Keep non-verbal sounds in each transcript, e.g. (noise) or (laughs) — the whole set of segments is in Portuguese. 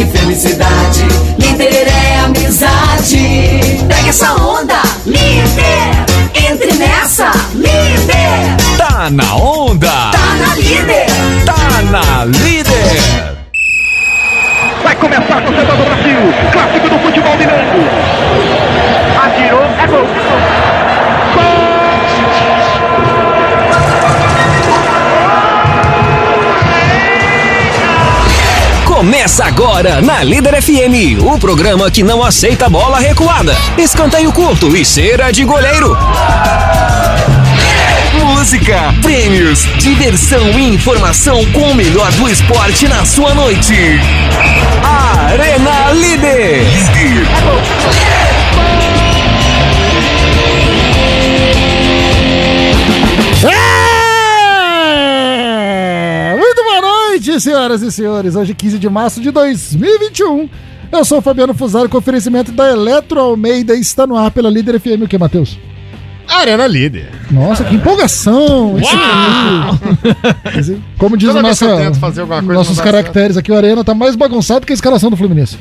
que felicidade, líder é amizade. Pega essa onda, líder, entre nessa, líder. Tá na onda! Tá na líder. Tá na líder! Vai começar, torcedor do Brasil. Clássico do futebol mineiro. Atirou, é gol. Começa agora na Líder FM, o programa que não aceita bola recuada, escanteio curto e cera de goleiro. Música, prêmios, diversão e informação com o melhor do esporte na sua noite. Arena Líder. É! Noite, senhoras e senhores. Hoje, 15 de março de 2021. Eu sou o Fabiano Fusaro, com oferecimento da Eletro Almeida. Está no ar pela Líder FM. O que, Matheus? Arena Líder. Nossa, que empolgação! Isso aqui. Como diz Toda alguma coisa, nossos caracteres aqui, o Arena tá mais bagunçado que a escalação do Fluminense.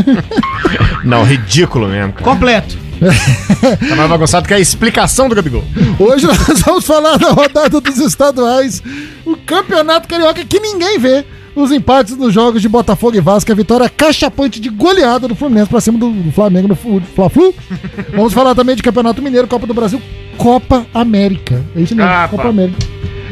(laughs) Não, ridículo mesmo, cara. Completo. (laughs) Tá mais bagunçado que a explicação do Gabigol. Hoje nós vamos falar da rodada dos estaduais, o campeonato carioca que ninguém vê. Os empates nos jogos de Botafogo e Vasco, a vitória cachapante de goleada do Fluminense pra cima do Flamengo no Fla-Flu. (laughs) Vamos falar também de Campeonato Mineiro, Copa do Brasil, Copa América. É isso mesmo, Ah, Copa. América.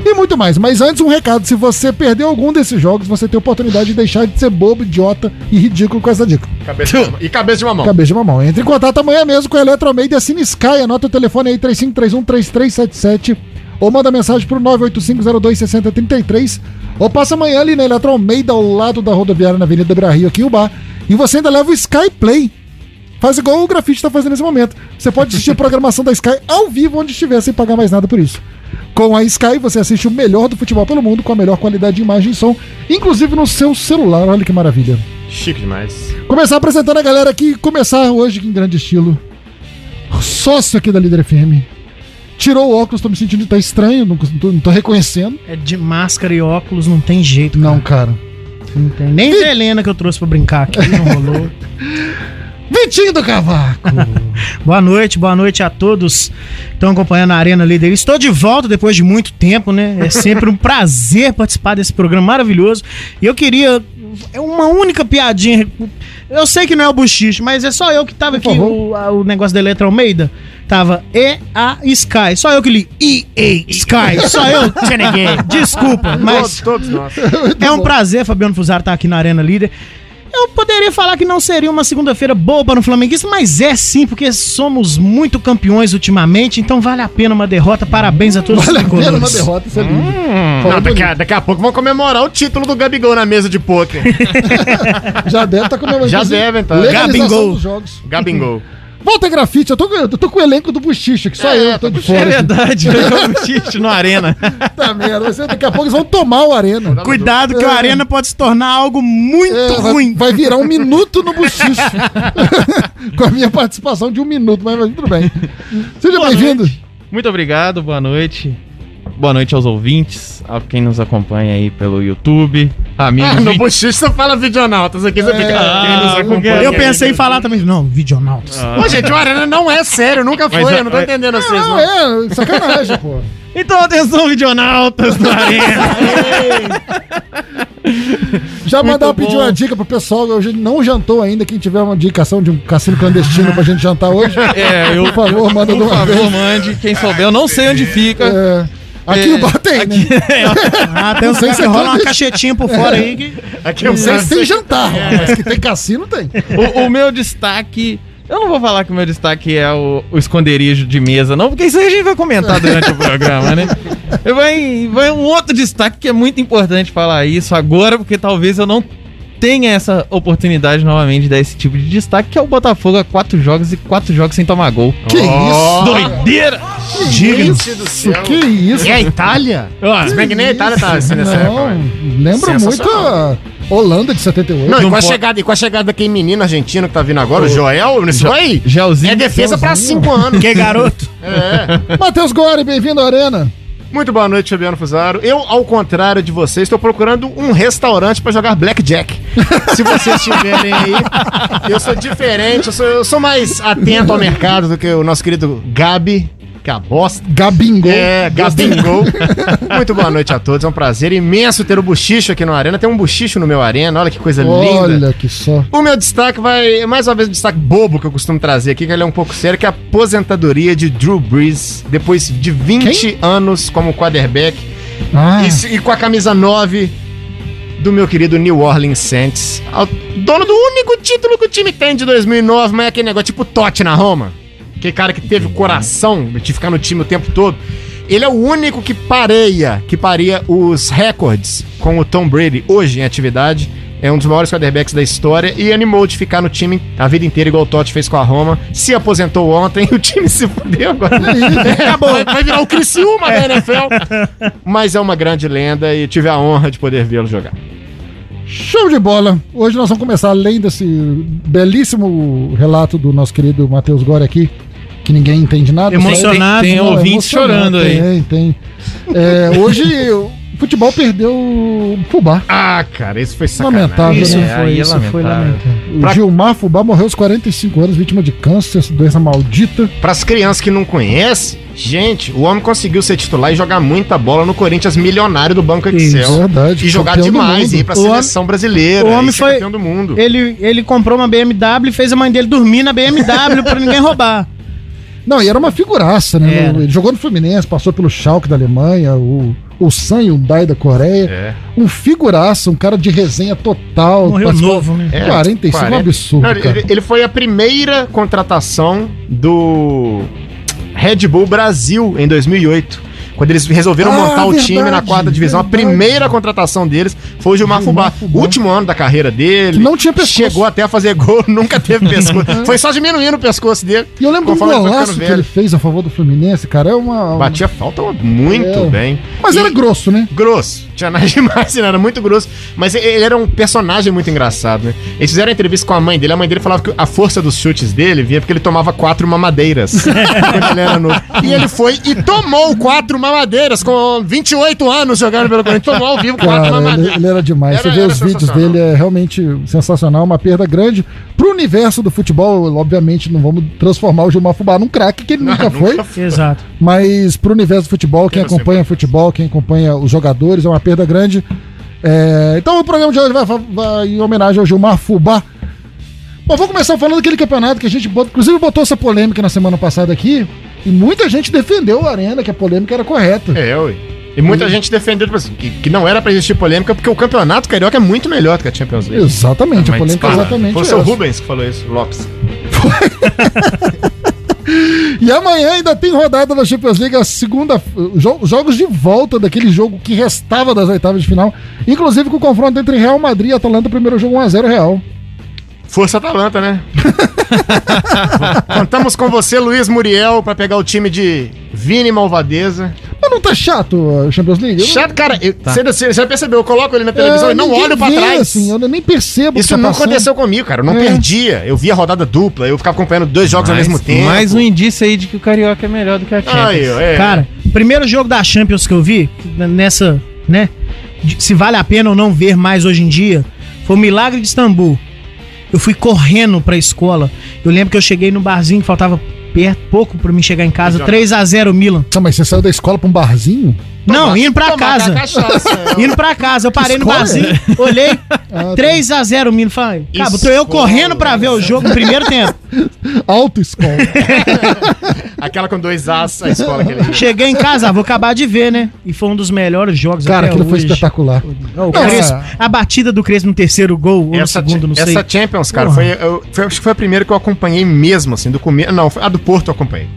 E muito mais. Mas antes, um recado: se você perdeu algum desses jogos, você tem a oportunidade de deixar de ser bobo, idiota e ridículo com essa dica. Cabeça de. E cabeça de mamão. Cabeça de mamão. Entre em contato amanhã mesmo com a Eletroalmeida e assine Sky. Anota o telefone aí, 3531-3377. Ou manda mensagem pro 985026033. Ou passa amanhã ali na Eletroalmeida, ao lado da rodoviária na Avenida Bra Rio, aqui em Ubar. E você ainda leva o Sky Play. Faz igual o Grafite tá fazendo nesse momento. Você pode assistir a (laughs) programação da Sky ao vivo, onde estiver, sem pagar mais nada por isso. Com a Sky, você assiste o melhor do futebol pelo mundo, com a melhor qualidade de imagem e som, inclusive no seu celular. Olha que maravilha. Chique demais. Começar apresentando a galera aqui, começar hoje em grande estilo. Sócio aqui da Líder FM. Tirou o óculos, tô me sentindo tá estranho, não, tô, não tô reconhecendo. É de máscara e óculos, não tem jeito. Não, cara. Não tem. Nem da Helena que eu trouxe pra brincar aqui, não rolou. (laughs) Vitinho do Cavaco! (laughs) boa noite, boa noite a todos que estão acompanhando a Arena Líder. Estou de volta depois de muito tempo, né? É sempre um (laughs) prazer participar desse programa maravilhoso. E eu queria. É uma única piadinha. Eu sei que não é o Buchicho, mas é só eu que tava aqui, o, o negócio da Eletro Almeida. Tava E-A Sky. Só eu que li E-A Sky. Só eu, (laughs) Tcheneguei. Desculpa, mas. Todos, todos nós. É um prazer, Fabiano Fusaro, estar aqui na Arena Líder. Eu poderia falar que não seria uma segunda-feira boa para o Flamenguista, mas é sim, porque somos muito campeões ultimamente, então vale a pena uma derrota. Parabéns a todos Vale a os pena uma derrota, isso é lindo. Não, Falou daqui, a, daqui a pouco vão comemorar o título do Gabigol na mesa de pôquer. (laughs) Já deve estar comemorando. Já devem tá. Legalização Gabigol. dos jogos. Gabingol. Volta grafite, eu tô, com- eu tô com o elenco do Buchicho, que só É, eu tô de tá fora. É verdade, (laughs) eu Buchicho no Arena. Puta merda, vai daqui a pouco eles vão tomar o Arena. Cuidado que o É. Arena pode se tornar algo muito É, vai, ruim. vai virar um (laughs) minuto no buchicho. (laughs) Com a minha participação de um minuto, mas, mas tudo bem. Seja bem-vindo. Muito obrigado, boa noite. Boa noite aos ouvintes, a quem nos acompanha aí pelo YouTube, amigos. Ah, no vi- você fala videonautas aqui, você fica. Quem nos porque- acompanha. Eu pensei em falar também, não, videonautas. Ô, gente, o Arena não é sério, nunca foi. Mas, eu não tô é- entendendo vocês, Não, não. é, sacanagem, pô. (laughs) Então atenção, videonautas do Arena. (laughs) Já Muito mandar pedir uma dica pro pessoal. Hoje não jantou ainda. Quem tiver uma indicação de um cassino clandestino pra gente jantar hoje, É, eu, por favor, manda por favor, vez. mande. Quem souber, eu não sei onde fica. É, aqui É, no bar tem, aqui- né? (laughs) Ah, tem uns sei caras se que é rolam uma cachetinha por fora aí que. (laughs) Aqui é Não sei se tem jantar, mas que tem cassino, tem. O, o meu destaque. Eu não vou falar que o meu destaque é o, o esconderijo de mesa, não, porque isso aí a gente vai comentar durante o (laughs) programa, né? Vai, vai um outro destaque que é muito importante falar isso agora, porque talvez eu não tenha essa oportunidade novamente de dar esse tipo de destaque, que é o Botafogo a quatro jogos e quatro jogos sem tomar gol. Que isso? Doideira! Gente do céu. Que isso? É a Itália? Se bem que nem a Itália tá assim nessa Não, época. lembra muito a, Holanda de 78. Não, e com, a chegada, e com a chegada daquele menino argentino que tá vindo agora, o Joel, isso aí, Gelzinho. é defesa pra cinco anos. Que garoto. É. Matheus Gore, bem-vindo à Arena. Muito boa noite, Fabiano Fusaro. Eu, ao contrário de vocês, estou procurando um restaurante pra jogar Blackjack. (laughs) Se vocês tiverem aí, eu sou diferente, eu sou, eu sou mais atento ao mercado do que o nosso querido Gabi, que a bosta. Gabingo. É, Gabingol. (laughs) Muito boa noite a todos, é um prazer imenso ter o Buchicho aqui no Arena. Tem um Buchicho no meu Arena, olha que coisa linda. Olha que só. O meu destaque vai, mais uma vez, um destaque bobo que eu costumo trazer aqui, que ele é um pouco sério, que é a aposentadoria de Drew Brees, depois de 20 anos como quarterback Ah, e, e com a camisa 9 do meu querido New Orleans Saints. Dono do único título que o time tem de 2009, mas é aquele negócio tipo Totti na Roma. Aquele cara que teve o coração de ficar no time o tempo todo. Ele é o único que pareia, que pareia os recordes com o Tom Brady hoje em atividade. É um dos maiores quarterbacks da história e animou de ficar no time a vida inteira, igual o Totti fez com a Roma. Se aposentou ontem, (laughs) o time se fudeu agora. Acabou. Vai, vai virar o Criciúma da NFL. Mas é uma grande lenda e tive a honra de poder vê-lo jogar. show de bola. Hoje nós vamos começar, além desse belíssimo relato do nosso querido Matheus Gore aqui, que ninguém entende nada. Emocionado. Tem, tem Não, ouvintes chorando aí. Tem, tem. É, hoje o futebol perdeu o Fubá. Ah, cara, isso foi sacanagem. Lamentável, Isso né? foi, aí é isso foi lamentável. lamentável. O Pra- Gilmar Fubá morreu aos 45 anos, vítima de câncer, essa doença maldita. Para as crianças que não conhecem, gente, o homem conseguiu ser titular e jogar muita bola no Corinthians milionário do Banco Excel. Isso, verdade. E jogar demais, e ir pra O seleção brasileira. o homem foi- campeão do mundo. Ele, ele comprou uma BMW e fez a mãe dele dormir na BMW pra ninguém roubar. Não, e era uma figuraça, né? Era. No- Ele jogou no Fluminense, passou pelo Schalke da Alemanha, o, o San Hyundai da Coreia. É. Um figuraça, um cara de resenha total. Morreu participou- novo, né? É, 45, um 40. absurdo, Não, ele- cara. ele, ele foi a primeira contratação do Red Bull Brasil em 2008. Quando eles resolveram Ah, montar o verdade, time na quarta divisão, verdade. a primeira contratação deles foi o Gilmar, Gilmar Fubá. Fubá. Último ano da carreira dele. Que não tinha pescoço. Chegou até a fazer gol, (laughs) nunca teve pescoço. (laughs) foi só diminuindo o pescoço dele. E eu lembro do golaço que ele fez a favor do Fluminense, cara. É uma. Batia falta muito É. bem. Mas E- era grosso, né? Grosso. Tinha nada (laughs) demais, né? era muito grosso. Mas ele- era um personagem muito engraçado, né? Eles fizeram entrevista com a mãe dele. A mãe dele falava que a força dos chutes dele vinha porque ele tomava quatro mamadeiras quando ele era novo. E ele foi e tomou quatro mamadeiras com 28 anos jogando pelo Corinthians. Tomou ao vivo quatro Cara, ele, mamadeiras. ele era demais. Era- Você vê os vídeos dele, é realmente sensacional. Uma perda grande. Pro universo do futebol, obviamente, não vamos transformar o Gilmar Fubá num craque que ele (laughs) nunca foi. Exato. Mas pro universo do futebol, quem acompanha futebol, quem acompanha os jogadores, é uma perda grande. É, então o programa de hoje vai, vai em homenagem ao Gilmar Fubá. Bom, vou começar falando daquele campeonato que a gente inclusive botou essa polêmica na semana passada aqui. E muita gente defendeu a Arena, que a polêmica era correta. É, ué. E muita gente defendeu tipo assim, que, que não era pra existir polêmica porque o campeonato carioca é muito melhor do que a Champions League. Exatamente, a Mas polêmica é dispara. exatamente Foi o seu. Rubens que falou isso, Lopes. (laughs) E amanhã ainda tem rodada da Champions League, a segunda. jo- jogos de volta daquele jogo que restava das oitavas de final. Inclusive com o confronto entre Real Madrid e Atalanta, primeiro jogo 1x0 Real. Força Atalanta, né? (laughs) Contamos com você, Luiz Muriel, pra pegar o time de Vini Malvadeza. Mas não tá chato a Champions League? Chato, cara, eu- você, você já percebeu? Eu coloco ele na televisão É, e não olho pra vê, trás. Assim, eu nem percebo. o que Isso tá não passando. aconteceu comigo, cara. Eu não É. perdia. Eu via rodada dupla, eu ficava acompanhando dois jogos ao mesmo tempo. mais um indício aí de que o Carioca é melhor do que a Champions. Ó, é. Cara, o primeiro jogo da Champions que eu vi, nessa, né? Se vale a pena ou não ver mais hoje em dia, foi o Milagre de Istambul. Eu fui correndo pra escola. Eu lembro que eu cheguei no barzinho, faltava perto, pouco pra mim chegar em casa. 3x0 Milan. Tá, mas você saiu da escola pra um barzinho? Não, indo pra casa. cachaça. (laughs) Indo pra casa, eu parei no Escola? barzinho, olhei, Ah, tá. 3x0 Milan. Falei, cara, tô eu Escola. correndo pra ver o jogo no primeiro tempo. (laughs) Autoescola. (laughs) Aquela com dois as, a escola que ele. Cheguei em casa, ah, vou acabar de ver, né? E foi um dos melhores jogos Cara, até aquilo foi hoje. espetacular. Não, o Crespo- a batida do Crespo no terceiro gol, ou no Essa, segundo, não sei. essa Champions, cara, foi, eu, foi- acho que foi a primeira que eu acompanhei mesmo, assim, do começo. Não, foi a do Porto eu acompanhei.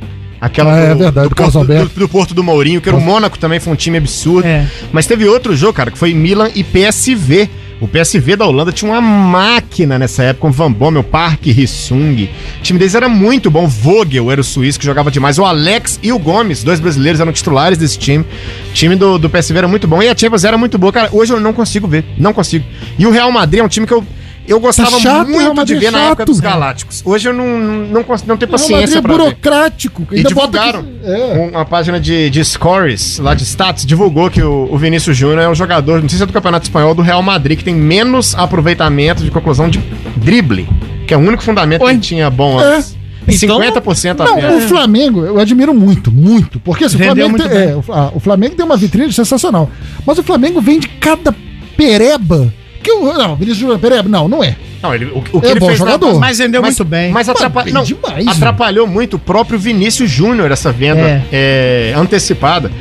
Aquela Ah, é do, verdade, do, do Carlos Porto, Alberto. do, do Porto do Mourinho, que era o Mônaco também, foi um time absurdo. É. Mas teve outro jogo, cara, que foi Milan e PSV. O PSV da Holanda tinha uma máquina nessa época, com Van Bommel, Park, Hissung. O time deles era muito bom. Vogel era o suíço que jogava demais. O Alex e o Gomes, dois brasileiros, eram titulares desse time. O time do, do PSV era muito bom. E a Champions era muito boa. Cara, hoje eu não consigo ver. Não consigo. E o Real Madrid é um time que eu. Eu gostava Tá chato, muito de é ver na época dos Galácticos. Hoje eu não, não, consigo, não tenho paciência é pra ver. burocrático. E divulgaram. que- é. Uma página de, de scores, lá de stats, divulgou que o, o Vinícius Júnior é um jogador, não sei se é do Campeonato Espanhol, do Real Madrid, que tem menos aproveitamento de conclusão de drible, que é o único fundamento Oi. que tinha bom É. antes. Então- 50% Não, apenas. o Flamengo, eu admiro muito, muito. Porque assim, o, Flamengo tem, é, o, ah, o Flamengo tem uma vitrine sensacional. Mas o Flamengo vende cada pereba. Que o, não, Vinícius Júnior pereba? Não, não é. Não, ele, o, o que É ele bom fez na jogador. base- Mas vendeu muito bem. Mas atrapa- bem não, demais, atrapalhou muito o próprio Vinícius Júnior essa venda É. é, antecipada.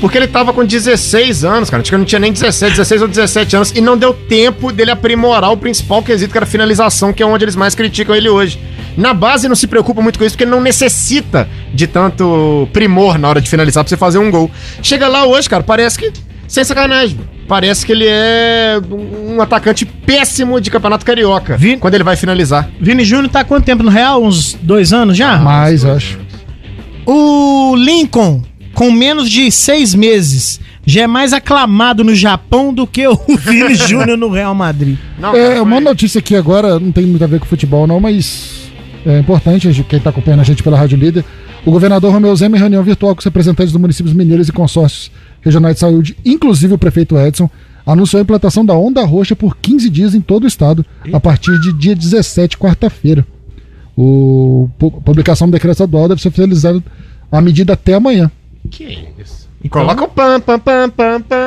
Porque ele tava com 16 anos, cara. Acho que não tinha nem 17, 16 ou 17 anos. E não deu tempo dele aprimorar o principal quesito, que era a finalização, que é onde eles mais criticam ele hoje. Na base não se preocupa muito com isso, porque ele não necessita de tanto primor na hora de finalizar pra você fazer um gol. Chega lá hoje, cara, parece que. Sem sacanagem. Parece que ele é um atacante péssimo de campeonato carioca. Vi- Quando ele vai finalizar. Vini Júnior tá há quanto tempo no Real? Uns dois anos já? Mais, acho. O Lincoln, com menos de seis meses, já é mais aclamado no Japão do que o (laughs) Vini Júnior no Real Madrid. Não, É, uma notícia aqui agora, não tem muito a ver com futebol, não, mas é importante, quem está acompanhando a gente pela Rádio Líder. O governador Romeu Zema, em reunião virtual com os representantes dos municípios mineiros e consórcios regionais de saúde, inclusive o prefeito Edson, anunciou a implantação da onda roxa por 15 dias em todo o estado, a partir de dia 17, quarta-feira. O pu- publicação do decreto estadual deve ser finalizada a medida até amanhã. Que isso? Coloca o pam, pam, pam, pam, pam.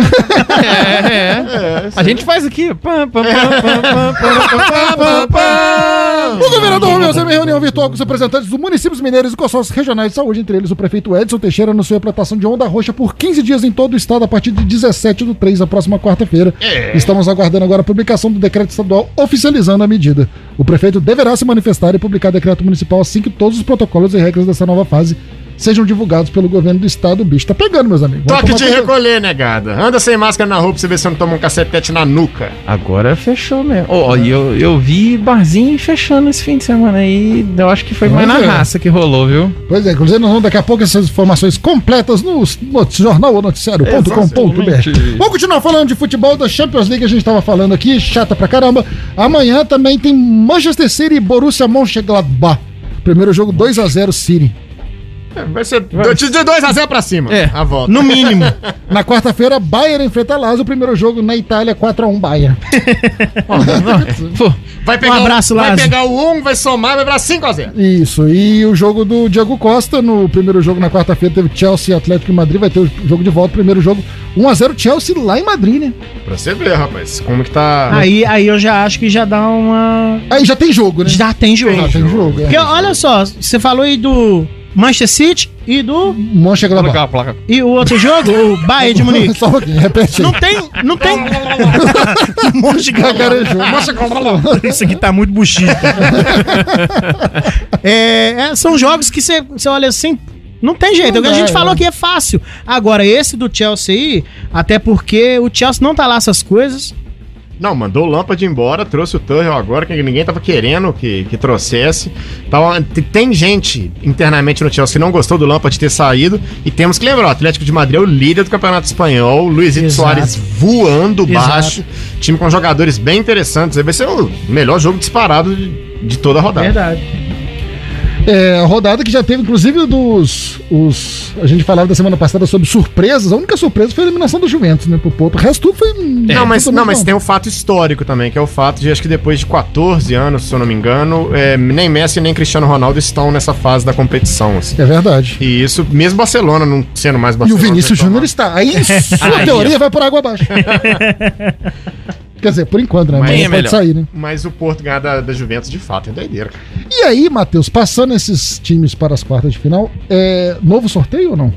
É, é. A gente faz aqui. Pam, pam, pam, pam, pam, pam, pam, pam, pam. O governador Romeu Zema, em reunião virtual com os representantes dos municípios mineiros e consórcios regionais de saúde, entre eles o prefeito Edson Teixeira, anunciou a implantação de onda roxa por 15 dias em todo o estado a partir de 17 do 3, a próxima quarta-feira. Estamos aguardando agora a publicação do decreto estadual oficializando a medida. O prefeito deverá se manifestar e publicar decreto municipal assim que todos os protocolos e regras dessa nova fase sejam divulgados pelo governo do estado. O bicho tá pegando, meus amigos. Vamos Toque de cuidado. recolher, negada. Anda sem máscara na rua pra você ver se você não toma um cacetete na nuca. Agora fechou mesmo. Ó, e eu, eu vi barzinho fechando esse fim de semana aí. Eu acho que foi mais na Olha. raça que rolou, viu? Pois é, inclusive nós vamos daqui a pouco essas informações completas no not- jornal ou noticiário.com.br. Vamos continuar falando de futebol da Champions League, a gente estava falando aqui, chata pra caramba. Amanhã também tem Manchester City e Borussia Mönchengladbach. Primeiro jogo 2 a 0 City. É, Vai ser de 2x0 pra cima. É. A volta. No mínimo. (laughs) Na quarta-feira, Bayern enfrenta Lazio, o primeiro jogo na Itália 4 a 1 Bayern. (laughs) Vai pegar, Um abraço, o, vai Lázaro. pegar o 1, vai somar, vai virar 5x0. Isso, e o jogo do Diego Costa, no primeiro jogo na quarta-feira teve Chelsea e Atlético em Madrid, vai ter o jogo de volta, primeiro jogo 1 a 0 Chelsea lá em Madrid, né? Pra você ver, rapaz, como que tá. Aí, aí eu já acho que já dá uma. Aí já tem jogo, né? Já tem jogo. Já tem jogo, é. Porque olha só, você falou aí do Manchester City e do. Mönchengladbach. a placa. E o outro jogo, o Bayern de Munique. (laughs) Só um pouquinho, repete. Não tem, não tem. (laughs) Gagarejou. Isso aqui tá muito buchido. é, é, são jogos que você você olha assim. Não tem jeito. Não a gente falou é. que é fácil. Agora, esse do Chelsea aí, até porque o Chelsea não tá lá essas coisas. Não, mandou o Lampard embora, trouxe o Tuchel agora, que ninguém tava querendo que, que trouxesse. T- tem gente internamente no Chelsea que não gostou do Lampard ter saído. E temos que lembrar, o Atlético de Madrid é o líder do Campeonato Espanhol, Luizito Exato. Soares voando Exato. baixo. Time com jogadores bem interessantes. Vai ser o melhor jogo disparado de, de toda a rodada. Verdade. É, a rodada que já teve, inclusive, dos. Os, a gente falava da semana passada sobre surpresas. A única surpresa foi a eliminação do Juventus, né? Pro Porto. O resto tudo foi. Não, mas, tudo não, mas tem um fato histórico também, que é o fato de, acho que depois de 14 anos, se eu não me engano, é, nem Messi nem Cristiano Ronaldo estão nessa fase da competição. assim. É verdade. E isso, mesmo Barcelona não sendo mais E o Barcelona. Vinícius reclamar. Júnior está. Aí, sua (laughs) teoria vai por água abaixo. (laughs) Quer dizer, por enquanto, né? Mas Mas é pode melhor. sair, né? Mas o Porto ganhar da, da Juventus, de fato, é doideira. cara. E aí, Matheus, passando esses times para as quartas de final, é novo sorteio ou não?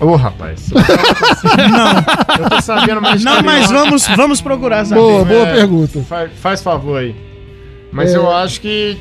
Ô, rapaz. (laughs) não. Eu tô sabendo mais de Não, caminhão. mas vamos, vamos procurar saber. Boa, boa É, pergunta. Faz, faz favor aí. Mas É. eu acho que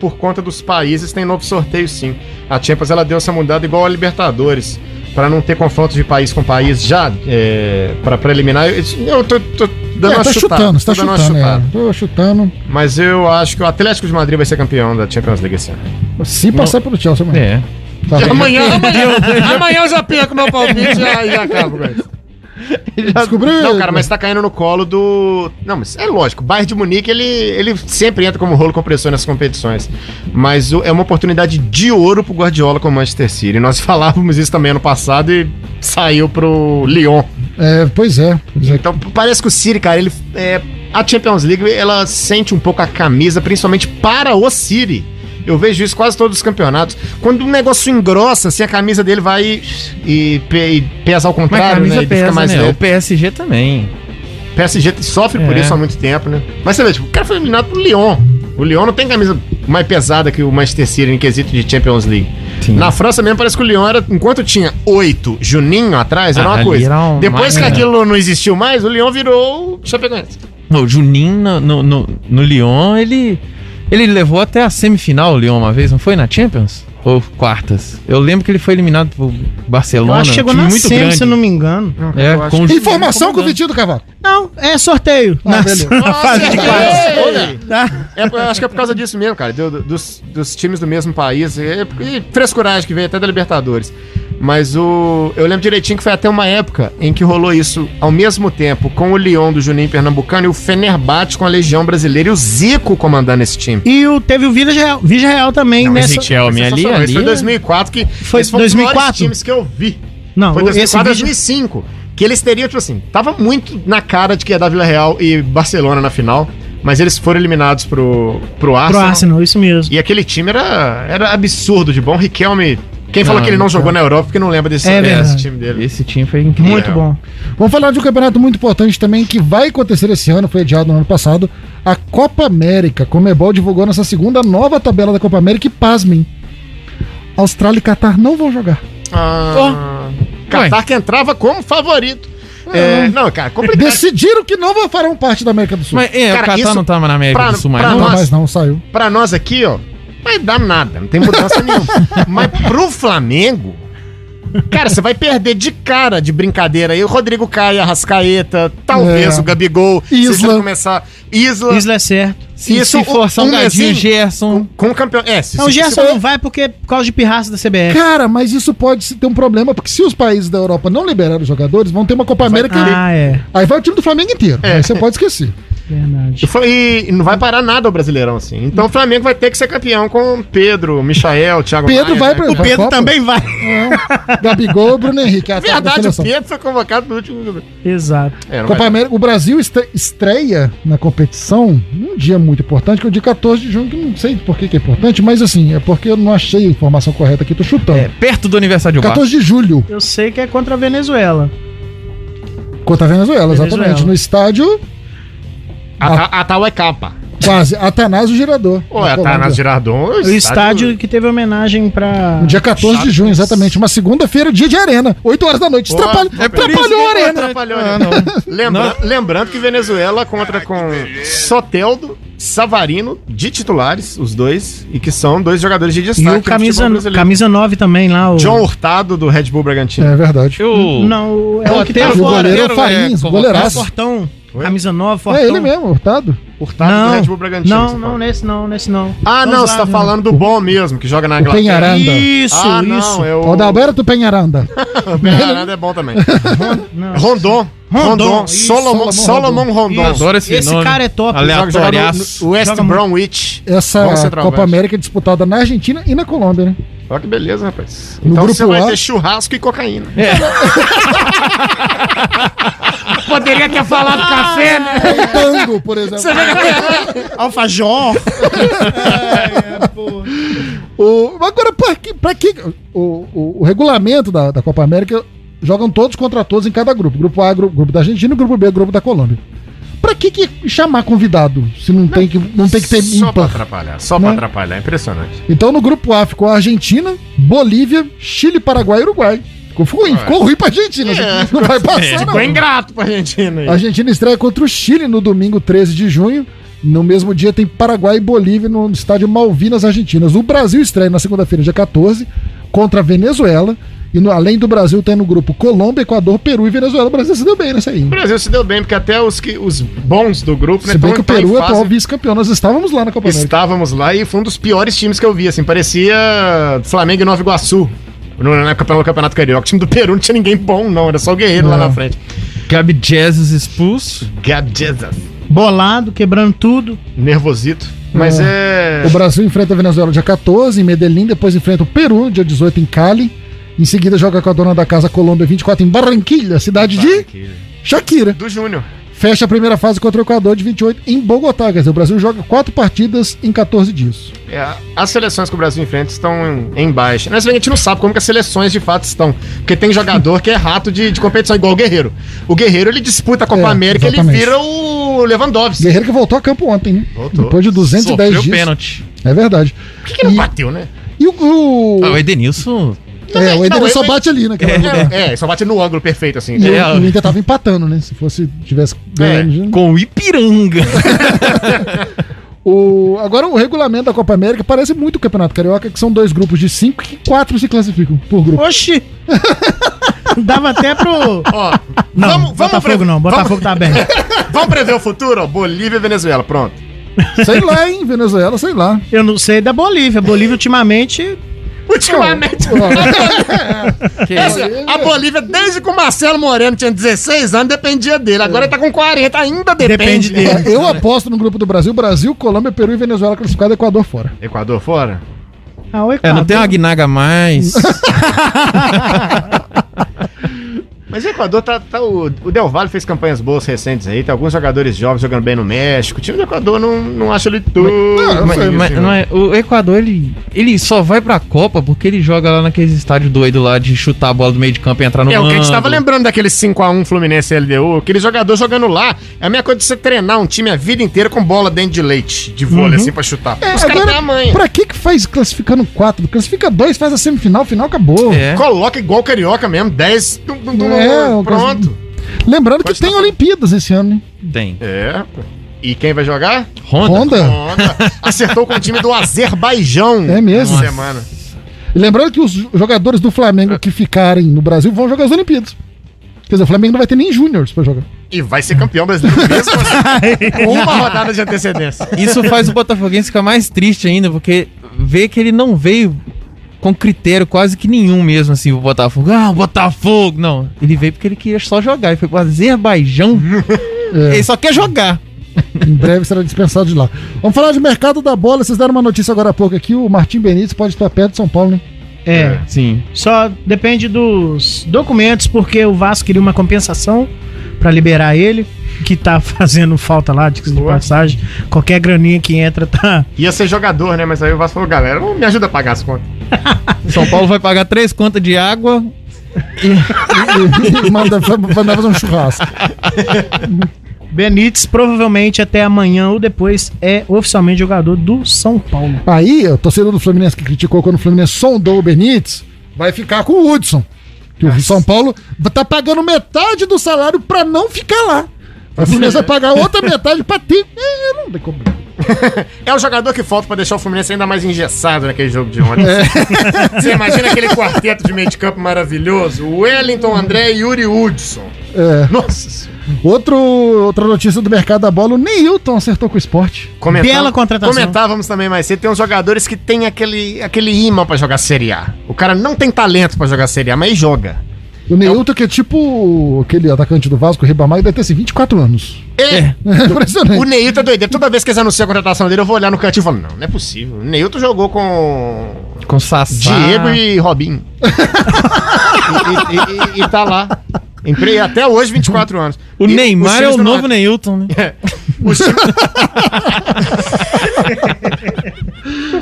por conta dos países tem novo sorteio sim. A Champions ela deu essa mudada igual a Libertadores. Pra não ter confrontos de país com país já é, pra preliminar, eu, eu tô, tô dando É, uma tá chutada. chutando, você tá tô dando uma chutando. chutada. É. Tô chutando. Mas eu acho que o Atlético de Madrid vai ser campeão da Champions League esse ano. Se passar pelo Chelsea amanhã. É. Tá. Amanhã, amanhã, amanhã eu (laughs) já perco meu palpite e já, já acabo com isso. (laughs) Descobriu? Não, cara, mas tá caindo no colo do. Não, mas é lógico, o Bayern de Munique, ele, ele sempre entra como rolo compressor nessas competições. Mas o- é uma oportunidade de ouro pro Guardiola com o Manchester City. Nós (laughs) falávamos isso também ano passado e saiu pro Lyon. É, pois é. Pois é. Então parece que o City, cara, ele. É, a Champions League, ela sente um pouco a camisa, principalmente para o City. Eu vejo isso quase todos os campeonatos. Quando um negócio engrossa, assim, a camisa dele vai e, pe- e pesa ao contrário, né? Ele pesa, fica mais né? leve. O PSG também. PSG sofre por É. isso há muito tempo, né? Mas você vê, tipo, o cara foi eliminado pro Lyon. O Lyon não tem camisa mais pesada que o Manchester City em quesito de Champions League. Sim. Na França mesmo parece que o Lyon era, enquanto tinha oito Juninho atrás, era Ah, uma coisa. era um- Depois que aquilo não existiu mais, o Lyon virou o Chapecoense. O Juninho no, no, no, no Lyon, ele, ele levou até a semifinal o Lyon uma vez, não foi? Na Champions? Ou quartas? Eu lembro que ele foi eliminado por Eu Barcelona. acho que chegou na muito SEMI, grande. se eu não me engano. É, com Informação com o. Vitinho do Cavalo. Não, é sorteio. Ah, na, beleza. fase de quartas. É, eu acho que é por causa disso mesmo, cara. do- do- dos, dos times do mesmo país. E, e frescuragem que veio até da Libertadores. Mas o. Eu lembro direitinho que foi até uma época em que rolou isso ao mesmo tempo com o Lyon do Juninho Pernambucano e o Fenerbahçe com a Legião Brasileira e o Zico comandando esse time. E o, teve o Vila Real, Vila Real também Não, nessa. esse Chelsea ali, ali- Esse foi ali- 2004 que Foi esse um dos 2004? maiores times que eu vi. Não, Foi esse 2004, vídeo, 2005. Que eles teriam, tipo assim, tava muito na cara de que ia dar Vila Real e Barcelona na final, mas eles foram eliminados pro, pro pro Arsenal. Arsenal, isso mesmo. E aquele time era, era absurdo de bom. Riquelme. Quem falou Não, que ele não não. jogou na Europa porque não lembra desse, É time dele. Esse time foi incrível. Muito bom. Vamos falar de um campeonato muito importante também que vai acontecer esse ano, foi adiado no ano passado. A Copa América. Comebol divulgou nessa segunda nova tabela da Copa América e pasmem. Austrália e Catar não vão jogar. Ah, Qatar que entrava como favorito. É, não, cara, complicado. Decidiram que não farão parte da América do Sul. Mas é, Cara, o Qatar isso não tava na América pra- do Sul mais, não? não, nós- mas não, saiu. Pra nós aqui, ó, vai dar nada, não tem mudança nenhuma. (laughs) Mas pro Flamengo, cara, você vai perder de cara de brincadeira aí o Rodrigo Caio, a Rascaeta, talvez É. o Gabigol, se Isla. você começar. Isla. Isla é certo. Se, Isso, se forçar um, um gadinho, mesinho. Gerson. Com o campeão. É, se, Não, o se- Gerson se- não vai porque por causa de pirraça da CBF. Cara, mas isso pode ter um problema, porque se os países da Europa não liberarem os jogadores, vão ter uma Copa América. Ah, é. Aí vai o time do Flamengo inteiro. Aí você pode esquecer. Verdade. E E não vai parar nada o Brasileirão, assim. Então o Flamengo vai ter que ser campeão com Pedro, Michael, Thiago Pedro Maia, vai né? pra- O Pedro Copa? também vai. É. Gabigol, Bruno Henrique. é Verdade, o. Pedro foi convocado no último. Exato. É, Copa vai- América, o Brasil estre- estreia na competição num dia muito importante, que é o dia 14 de junho, que não sei por que, que é importante, mas assim, é porque eu não achei a informação correta aqui, tô chutando. É, perto do aniversário de Obama. 14 de julho, Eu sei que é contra a Venezuela. contra a Venezuela, exatamente. Venezuela. No estádio, A, a, tal é capa. quase, Atanásio Girador. Colômbia. nas Girardon. O estádio que teve homenagem pra. No dia 14 de junho, exatamente. Uma segunda-feira, dia de arena. 8 horas da noite. Pô, Atrapalhou, é atrapalhou a arena. Atrapalhou, não. Lembra- Lembrando que Venezuela contra com Soteldo, Savarino, de titulares, os dois, e que são dois jogadores de E destaque. o do camisa, camisa 9 também lá. O... John Hurtado, do Red Bull Bragantino. É verdade. Eu... Não, é O o que tá roteiro- E o fora. goleiro é o é Farinhas. É o goleiraço. Fortão. Oi? Camisa 9, Fortão. É ele mesmo, Hurtado. Hurtado do Não, Red Bull Bragantino. não, você não, nesse não, nesse não. Ah, não, Vamos você lá, tá né? falando do bom mesmo, que joga na O Inglaterra. Penharanda. Isso, ah, isso. não, é o... O Adalberto Penharanda. (laughs) O Penharanda é bom também. Não. Rondon. Rondon, Rondon. isso, Solomon, Solomon Rondon. Isso. Adoro esse Esse nome. cara é top. No West. Bromwich. Essa centroavante. Copa América é disputada na Argentina e na Colômbia, né? Olha que beleza, rapaz. No então grupo você vai A- ter churrasco e cocaína. (laughs) Poderia ter falado café, né? O tango, por exemplo. (laughs) Alfajor. O, agora, pra que. Pra que o, o, o regulamento da, da Copa América jogam todos contra todos em cada grupo. Grupo A, grupo, grupo da Argentina, grupo B, grupo da Colômbia. Pra que, que chamar convidado se não, tem, que, não tem que ter Só pra ímpar? atrapalhar, só Né? pra atrapalhar. Impressionante. Então no grupo A ficou a Argentina, Bolívia, Chile, Paraguai e Uruguai. Ficou ruim, ficou ruim pra Argentina. É. (laughs) Não vai passar, não. Ficou ingrato pra Argentina aí. A Argentina estreia contra o Chile no domingo 13 de junho. No mesmo dia tem Paraguai e Bolívia no estádio Malvinas Argentinas. O Brasil estreia na segunda-feira, dia 14, contra a Venezuela. E no- além do Brasil, tem no grupo Colômbia, Equador, Peru e Venezuela. O Brasil se deu bem nessa aí. O Brasil se deu bem, porque até os, que, os bons do grupo, né, Se bem tão- que o em Peru é fase- atual vice-campeão. Nós estávamos lá na Copa América. Estávamos lá e foi um dos piores times que eu vi, assim, parecia Flamengo e Nova Iguaçu. No, na campeonato, no campeonato Carioca. O time do Peru não tinha ninguém bom, não. Era só o Guerreiro lá Não. na frente. Gabi Jesus expulso. God Jesus. Bolado, quebrando tudo. Nervosito. Mas é. O Brasil enfrenta a Venezuela dia 14 em Medellín, depois enfrenta o Peru dia 18 em Cali. Em seguida joga com a dona da casa Colômbia 24 em Barranquilha, cidade de Shakira. Do Júnior. Fecha a primeira fase contra o Equador de 28 em Bogotá. Quer dizer, o Brasil joga quatro partidas em 14 dias. É, as seleções que o Brasil enfrenta estão em, em baixa. Mas a gente não sabe como que as seleções de fato estão. Porque tem jogador que é rato de, de competição, igual o Guerreiro. O Guerreiro ele disputa a Copa É, América ele exatamente. vira o Lewandowski. Guerreiro que voltou a campo ontem, né? Voltou. Depois de 210 Sofreu dias. pênalti. É verdade. Por que, que não E- bateu, né? E o. o- Ah, o Edenilson. É, o Eder não, só bate ali naquela jogada. É, é, só bate no ângulo perfeito, assim. E É, o, o Inter tava empatando, né? Se fosse tivesse ganhando. já- Com o Ipiranga. (laughs) O, agora, o regulamento da Copa América parece muito o Campeonato Carioca, que são dois grupos de cinco e quatro se classificam por grupo. Oxi! (laughs) Dava até pro. Ó, Não, vamos, vamos Botafogo pre- não, Botafogo vamos, tá bem. (laughs) vamos prever o futuro, ó. Bolívia e Venezuela, pronto. Sei lá, hein? Venezuela, sei lá. Eu não sei da Bolívia. Bolívia ultimamente. Ultimamente. (laughs) Que Essa- a Bolívia, desde que o Marcelo Moreno tinha 16 anos, dependia dele. Agora ele tá com 40, ainda depende, Depende dele. Eu aposto no grupo do Brasil, Brasil, Colômbia, Peru e Venezuela classificado, Equador fora. Equador fora? Ah, o É, Equador. não tem uma guinaga a mais. (laughs) (laughs) Mas o Equador tá. tá- o, o Del Valle fez campanhas boas recentes aí. Tem alguns jogadores jovens jogando bem no México. O time do Equador não, não acha ele tudo. Não, Mas- sei, mas- assim, é- o Equador, ele, ele só vai pra Copa porque ele joga lá naqueles estádios doidos lá de chutar a bola do meio de campo e entrar no É o que a gente tava lembrando daquele 5x1 Fluminense LDU, aquele jogador jogando lá. É a mesma coisa de você treinar um time a vida inteira com bola dentro de leite, de vôlei, assim, pra chutar. É, Os caras têm pra que que faz classificando quatro? Classifica dois, faz a semifinal, final, acabou. É. Coloca igual Carioca mesmo, 10. tum, tum, tum, É, o pronto. Lembrando que Pode tem tá- Olimpíadas esse ano, hein? Tem. É. E quem vai jogar? Honda. Honda. Honda. Acertou com o time do Azerbaijão. É mesmo? essa Semana. E lembrando que os jogadores do Flamengo que ficarem no Brasil vão jogar as Olimpíadas. Quer dizer, o Flamengo não vai ter nem júniors pra jogar. E vai ser campeão brasileiro mesmo assim, com (laughs) uma rodada de antecedência. Isso faz o Botafoguense ficar mais triste ainda, porque vê que ele não veio com critério quase que nenhum mesmo, assim, o Botafogo. Ah, Botafogo! Não, ele veio porque ele queria só jogar. Ele foi pro Azerbaijão. (laughs) É. Ele só quer jogar. Em breve será dispensado de lá. Vamos falar de mercado da bola. Vocês deram uma notícia agora há pouco aqui. O Martim Benítez pode estar perto de São Paulo, né? É. Sim. Só depende dos documentos, porque o Vasco queria uma compensação pra liberar ele, que tá (laughs) fazendo falta lá, de de passagem. Qualquer graninha que entra tá. Ia ser jogador, né? Mas aí o Vasco falou, galera, me ajuda a pagar as contas. (laughs) São Paulo vai pagar três contas de água. E, e manda, manda fazer um churrasco. Benítez provavelmente até amanhã ou depois é oficialmente jogador do São Paulo. Aí, o torcedor do Fluminense que criticou quando o Fluminense sondou o Benítez, vai ficar com o Hudson. Que o São Paulo tá pagando metade do salário pra não ficar lá. O Fluminense vai pagar outra metade pra ter. É, não tem como. (laughs) É o jogador que falta pra deixar o Fluminense ainda mais engessado naquele jogo de ontem. (laughs) Você imagina aquele quarteto de meio de campo maravilhoso? Wellington, André e Yuri Hudson. É. Nossa senhora. Outro, outra notícia do mercado da bola: o Neilton acertou com o esporte. Bela contratação. Comentávamos também mais cedo, tem uns jogadores que tem aquele, aquele imã pra jogar Série A. O cara não tem talento pra jogar Série A, mas joga. O Neilton, que é tipo aquele atacante do Vasco, o Ribamar, deve ter assim, 24 anos. É. (laughs) É impressionante. O Neilton é doideiro. Toda vez que eles anunciam a contratação dele, eu vou olhar no cantinho e falo, não, não é possível. O Neilton jogou com Com Sassá. Diego e Robinho. e, e- e- e tá lá. Empre- Até hoje, 24 anos. O E Neymar é o novo Neilton, né? Os (laughs) (laughs)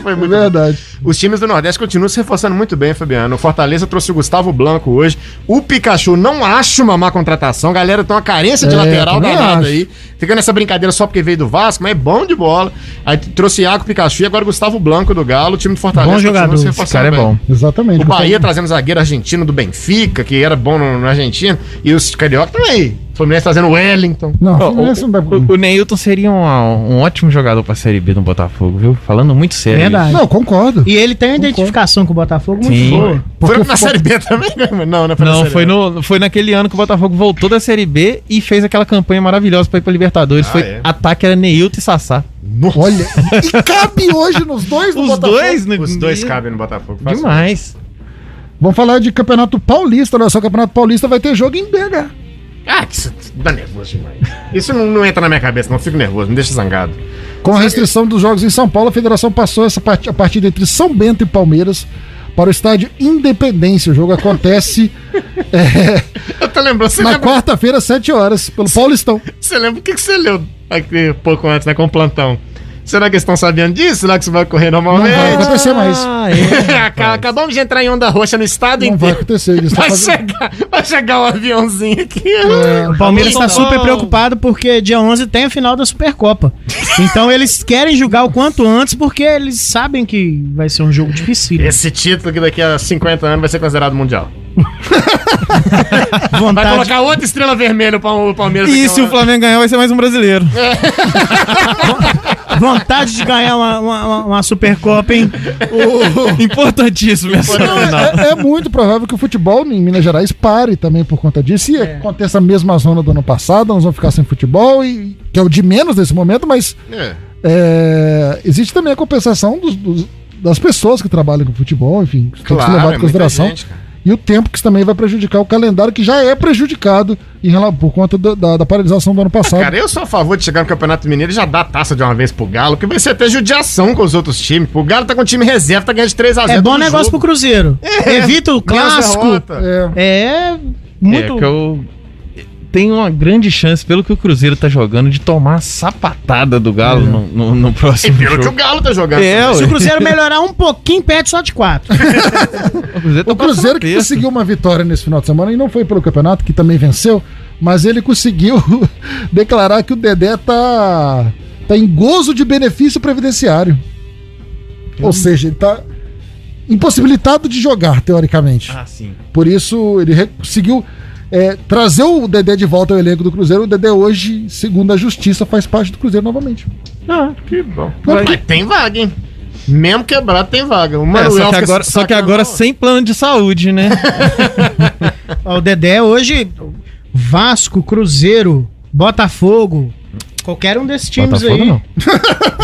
Foi É muito verdade. Os times do Nordeste continuam se reforçando muito bem, Fabiano. O Fortaleza trouxe o Gustavo Blanco hoje. O Pikachu não acho uma má contratação. Galera, tem uma carência de É, lateral danada aí. Fica nessa brincadeira só porque veio do Vasco, mas é bom de bola. Aí trouxe Iago Pikachu e agora Gustavo Blanco do Galo. O time do Fortaleza Bom continua jogador. se Esse reforçando cara é bem. bom. Exatamente. O Bahia trazendo zagueiro argentino do Benfica, que era bom no, no argentino. E os carioca também. Fluminense fazendo Wellington. Não, o Fluminense não dá pra- O, o Neilton seria um, um ótimo jogador pra Série B no Botafogo, viu? Falando muito sério. Verdade. Não, concordo. E ele tem uma identificação com o Botafogo muito Sim. boa. Foi na o futebol- Série B também? Não, não foi na Não, Série foi, no, foi naquele ano que o Botafogo voltou da Série B e fez aquela campanha maravilhosa pra ir pra Libertadores. Ah, foi é? ataque era Neilton e Sassá. Olha, e cabe hoje nos dois do Os Botafogo. dois, né? Os dois cabem no Botafogo. Fácil. Demais. Vamos falar de Campeonato Paulista, olha só, o Campeonato Paulista vai ter jogo em BH. Isso dá nervoso demais. Isso não, não entra na minha cabeça, não. Fico nervoso, me deixa zangado. Com a restrição dos jogos em São Paulo, a federação passou essa part- a partida entre São Bento e Palmeiras para o estádio Independência. O jogo acontece (laughs) Eu tô lembrando, você na quarta-feira, às 7 horas, pelo Paulistão. você lembra o que, que você leu aqui pouco antes, né, com o plantão? Será que eles estão sabendo disso? Será que isso vai ocorrer Não normalmente? vai acontecer mais. Ah, é. (laughs) Aca- Acabamos de entrar em onda roxa no estado Não vai inteiro. acontecer. Eles (laughs) estão Vai fazendo... chegar, vai chegar o aviãozinho aqui. O Palmeiras está super preocupado porque dia 11 tem a final da Supercopa. Então eles querem jogar o quanto antes porque eles sabem que vai ser um jogo difícil. Esse título que daqui a 50 anos vai ser considerado mundial. (laughs) (laughs) Vai Vontade, colocar outra estrela vermelha para o Palmeiras. E se o Flamengo ganhar, vai ser mais um brasileiro. (laughs) vontade de ganhar uma, uma, uma- Supercopa, hein? Importantíssimo essa final. é, é muito provável que o futebol em Minas Gerais pare também por conta disso. E aconteça a mesma zona do ano passado, nós vamos ficar sem futebol, e, que é o de menos nesse momento, mas É. é, existe também a compensação dos- dos- das pessoas que trabalham com futebol, enfim, que tem que Claro, é em muita consideração. gente, cara. E o tempo que isso também vai prejudicar o calendário, que já é prejudicado em por conta do- da, da paralisação do ano passado. Cara, eu sou a favor de chegar no Campeonato Mineiro e já dar a taça de uma vez pro Galo, que vai ser até judiação com os outros times. O Galo tá com o time reserva, tá ganhando de 3x0. É bom negócio pro Cruzeiro. Evita o clássico. É, É muito. É que eu tenho uma grande chance, pelo que o Cruzeiro tá jogando, de tomar a sapatada do Galo no, no, no E próximo pelo que o jogo. Galo tá jogando. É. Se o Cruzeiro (laughs) melhorar um pouquinho, perde só de quatro. (laughs) O Cruzeiro, tá O Cruzeiro que conseguiu uma vitória nesse final de semana e não foi pelo campeonato, que também venceu, mas ele conseguiu (laughs) declarar que o Dedé tá, tá em gozo de benefício previdenciário. Ou seja, ele tá impossibilitado de jogar, teoricamente. Ah, sim. Por isso, ele conseguiu é, trazer o Dedé de volta ao elenco do Cruzeiro. O Dedé hoje, segundo a justiça, faz parte do Cruzeiro novamente. Ah, que bom. Mas tem vaga, hein? Mesmo quebrado tem vaga. O É, só, que agora, só que agora sem plano de saúde, né? (laughs) O Dedé hoje, Vasco, Cruzeiro, Botafogo, qualquer um desses times Botafogo aí. não.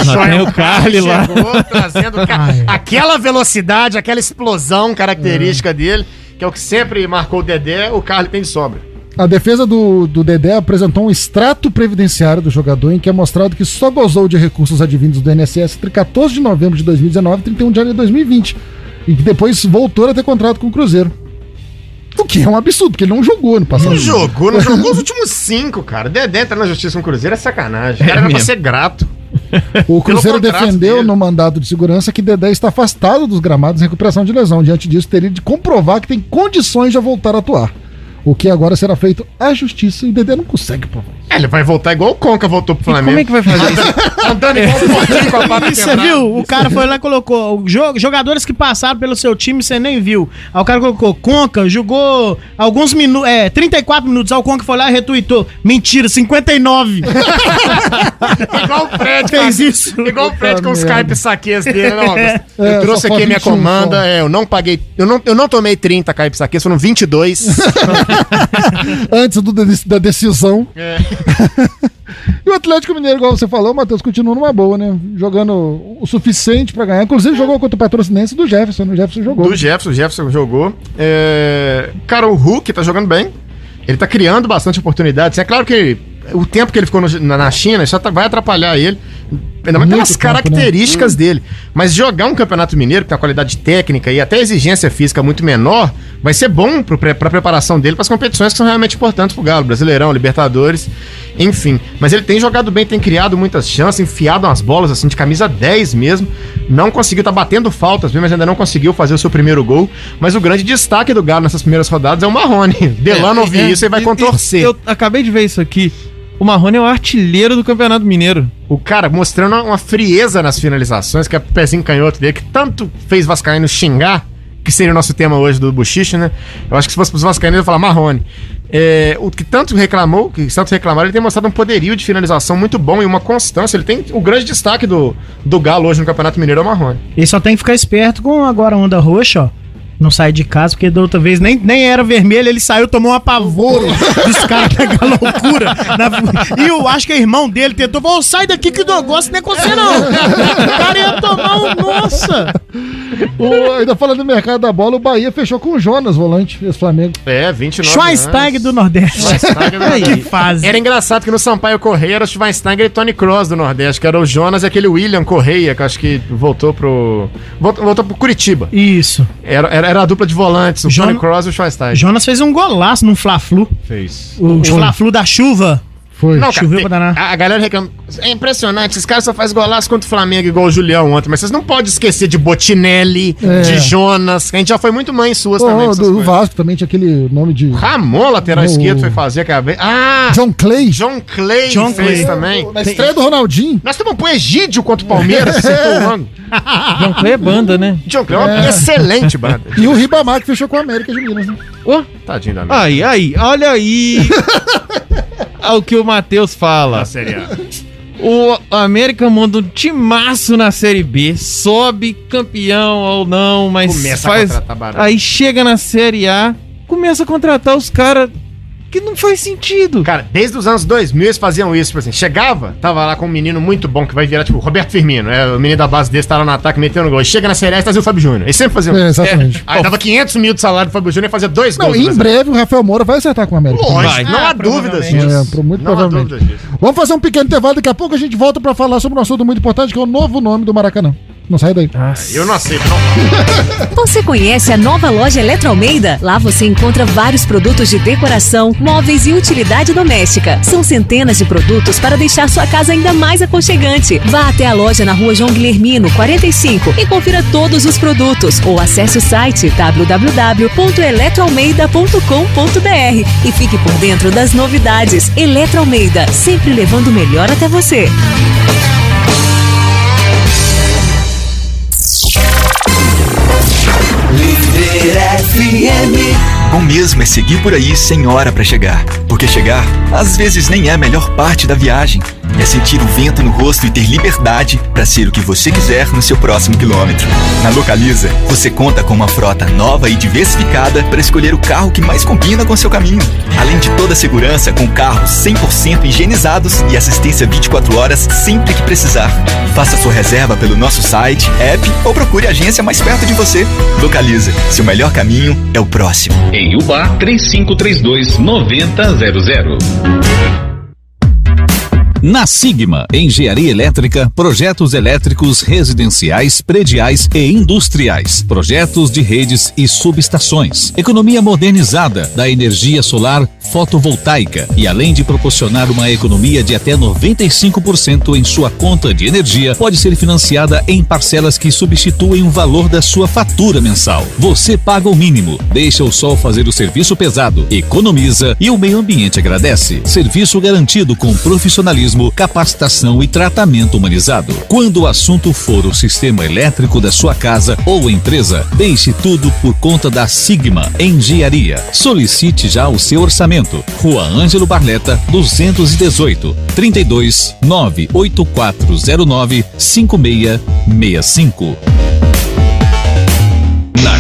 (laughs) Lá tem o Carly lá. Chegou trazendo Ah, é. aquela velocidade, aquela explosão característica dele, que é o que sempre marcou o Dedé, o Carly tem de sobra. A defesa do, do Dedé apresentou um extrato previdenciário do jogador em que é mostrado que só gozou de recursos advindos do INSS entre 14 de novembro de 2019 e 31 de janeiro de 2020. E que depois voltou a ter contrato com o Cruzeiro. O que é um absurdo, porque ele não jogou no passado. Não jogou, não jogou os últimos cinco, cara. Dedé entrar na justiça com o Cruzeiro é sacanagem. O cara era pra mesmo. ser grato. O Cruzeiro defendeu dele. no mandado de segurança que Dedé está afastado dos gramados em recuperação de lesão. Diante disso, teria de comprovar que tem condições de voltar a atuar. O que agora será feito à justiça e Dedé não consegue provar. É, ele vai voltar igual o Conca voltou pro Flamengo. Como é que vai fazer isso? (laughs) Andando igual porquinho com a pata Você quebrada. viu? O cara foi lá e colocou o jo- jogadores que passaram pelo seu time, você nem viu. Aí o cara colocou Conca, jogou alguns minutos, é, 34 minutos. Aí o Conca foi lá e retuitou. Mentira, 59. (laughs) Igual o Fred Fez com- isso. Igual o Fred com os. Skype saques dele. Não, (laughs) eu É, trouxe só aqui a minha 21 comanda. só. É, eu não paguei. Eu não, eu não tomei 30 Skype saques, foram 22. Antes do da decisão. É. (laughs) E o Atlético Mineiro, igual você falou, Matheus, continua numa boa, né? Jogando o suficiente pra ganhar. Inclusive jogou contra o Patrocinense do Jefferson. né? O Jefferson jogou. Do Jefferson, o Jefferson jogou. É, Cara, o Hulk tá jogando bem. Ele tá criando bastante oportunidades. É claro que o tempo que ele ficou no- na, na China isso tá- vai atrapalhar ele. Ainda mais pelas tempo, características dele. Mas jogar um campeonato mineiro, que tem uma qualidade técnica e até exigência física muito menor, vai ser bom pre- pra preparação dele para as competições que são realmente importantes pro Galo. Brasileirão, Libertadores, enfim. Mas ele tem jogado bem, tem criado muitas chances, enfiado umas bolas assim de camisa 10 mesmo. Não conseguiu, tá batendo faltas mesmo, mas ainda não conseguiu fazer o seu primeiro gol. Mas o grande destaque do Galo nessas primeiras rodadas é o Marrone. (laughs) Delano ouvir É, isso e vai contorcer. Eu acabei de ver isso aqui. O Marrone é o artilheiro do Campeonato Mineiro. O cara mostrando uma frieza nas finalizações, que é o pezinho canhoto dele, que tanto fez Vascaíno xingar, que seria o nosso tema hoje do Buchiche, né? Eu acho que se fosse pros Vascaínos, eu ia falar Marrone. É, o que tanto reclamou, que tanto reclamaram, ele tem mostrado um poderio de finalização muito bom e uma constância. Ele tem o grande destaque do, do Galo hoje no Campeonato Mineiro é o Marrone. Ele só tem que ficar esperto com agora a onda roxa, ó. Não sai de casa, porque da outra vez nem, nem era vermelho, ele saiu, tomou um apavoro dos caras (laughs) da loucura. Na- e eu acho que é irmão dele tentou, falou, sai daqui que o negócio não é com você não. O cara ia tomar um, nossa. O- ainda falando do mercado da bola, o Bahia fechou com o Jonas, volante, esse Flamengo. É, 29 Schweinsteiger do anos. Nordeste. Schweinsteiger do (laughs) que Nordeste. fase. Era engraçado que no Sampaio Correia era o Schweinsteiger e Tony Cross do Nordeste, que era o Jonas e aquele William Correia, que eu acho que voltou pro. Voltou, voltou pro Curitiba. Isso. Era, era, era a dupla de volantes, o Tony Cross e o Schweinsteiger. Jonas fez um golaço num Fla-Flu. Fez. O Fla-Flu da chuva. Foi. Não, Choveu pra danar. a, a galera reclama. É impressionante, esses caras só fazem golaço contra o Flamengo igual o Julião ontem, mas vocês não podem esquecer de Botinelli, É. de Jonas, que a gente já foi muito mãe suas também. Ô, com do, coisas. Vasco também tinha aquele nome de. Ramon, lateral O- esquerdo, foi fazer a cabeça. Ah! John Clay. John Clay John fez Clay. também. Na estreia do Ronaldinho. Nós estamos pro Egídio contra o Palmeiras, (laughs) você honrando. (laughs) John Clay é banda, né? John Clay é uma excelente banda. E o Ribamar que fechou com a América de Minas, né? Ô, Tadinho da minha. aí, aí, olha aí. (laughs) Ao que o Matheus fala. Série A. O América manda um timaço na Série B, sobe campeão ou não, mas Começa faz. aí chega na Série A, começa a contratar os caras que não faz sentido. Cara, desde os anos 2000 eles faziam isso, tipo assim, chegava, tava lá com um menino muito bom que vai virar, tipo, Roberto Firmino, é, o menino da base desse, tá lá no ataque, metendo gol. E chega na Série A e trazia o Fábio Júnior. Eles sempre faziam É, isso. exatamente. Aí dava 500 mil de salário pro Fábio Júnior e fazia dois Não, gols. em no breve o Rafael Moura vai acertar com a América. Lógico, Vai. não Ah, há dúvidas provavelmente. disso. É, muito não há provavelmente. dúvidas disso. Vamos fazer um pequeno intervalo, daqui a pouco a gente volta pra falar sobre um assunto muito importante, que é o novo nome do Maracanã. Não sai daí. Eu não aceito, não. (laughs) Você conhece a nova loja Eletroalmeida? Lá você encontra vários produtos de decoração, móveis e utilidade doméstica. São centenas de produtos para deixar sua casa ainda mais aconchegante. Vá até a loja na rua João Guilhermino, 45 e confira todos os produtos ou acesse o site www.eletroalmeida.com.br e fique por dentro das novidades. Eletroalmeida, sempre levando o melhor até você. Leave Bom mesmo é seguir por aí sem hora pra chegar. Porque chegar, às vezes, nem é a melhor parte da viagem. É sentir o vento no rosto e ter liberdade para ser o que você quiser no seu próximo quilômetro. Na Localiza, você conta com uma frota nova e diversificada para escolher o carro que mais combina com seu caminho. Além de toda a segurança, com carros 100% higienizados e assistência 24 horas sempre que precisar. Faça sua reserva pelo nosso site, app ou procure a agência mais perto de você. Localiza, seu melhor caminho é o próximo. Em Ubá 3532 9000. Na Sigma Engenharia Elétrica, projetos elétricos residenciais, prediais e industriais, projetos de redes e subestações, economia modernizada da energia solar fotovoltaica e além de proporcionar uma economia de até 95% em sua conta de energia, pode ser financiada em parcelas que substituem o valor da sua fatura mensal. Você paga o mínimo, deixa o sol fazer o serviço pesado, economiza e o meio ambiente agradece. Serviço garantido com profissionalismo, capacitação e tratamento humanizado. Quando o assunto for o sistema elétrico da sua casa ou empresa, deixe tudo por conta da Sigma Engenharia. Solicite já o seu orçamento. Rua Ângelo Barleta, 218, 32 98409 5665.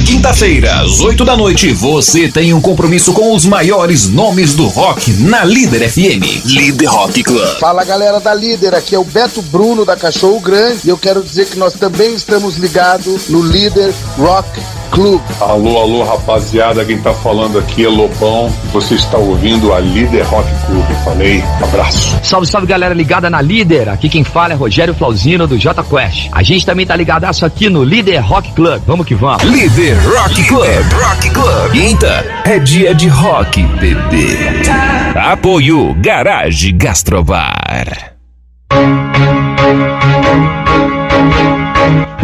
Quinta-feira, às 8 da noite, você tem um compromisso com os maiores nomes do rock na Líder FM. Líder Rock Club. Fala galera da Líder, aqui é o Beto Bruno da Cachorro Grande e eu quero dizer que nós também estamos ligados no Líder Rock Club. Alô, alô, rapaziada, quem tá falando aqui é Lobão. Você está ouvindo a Líder Rock Club. Falei, abraço. Salve, salve galera ligada na Líder. Aqui quem fala é Rogério Flauzino do J Quest. A gente também tá ligadaço aqui no Líder Rock Club. Vamos que vamos. Líder Rock Club. Rock Club. Quinta é dia de rock, bebê. Apoio Garage Gastrobar.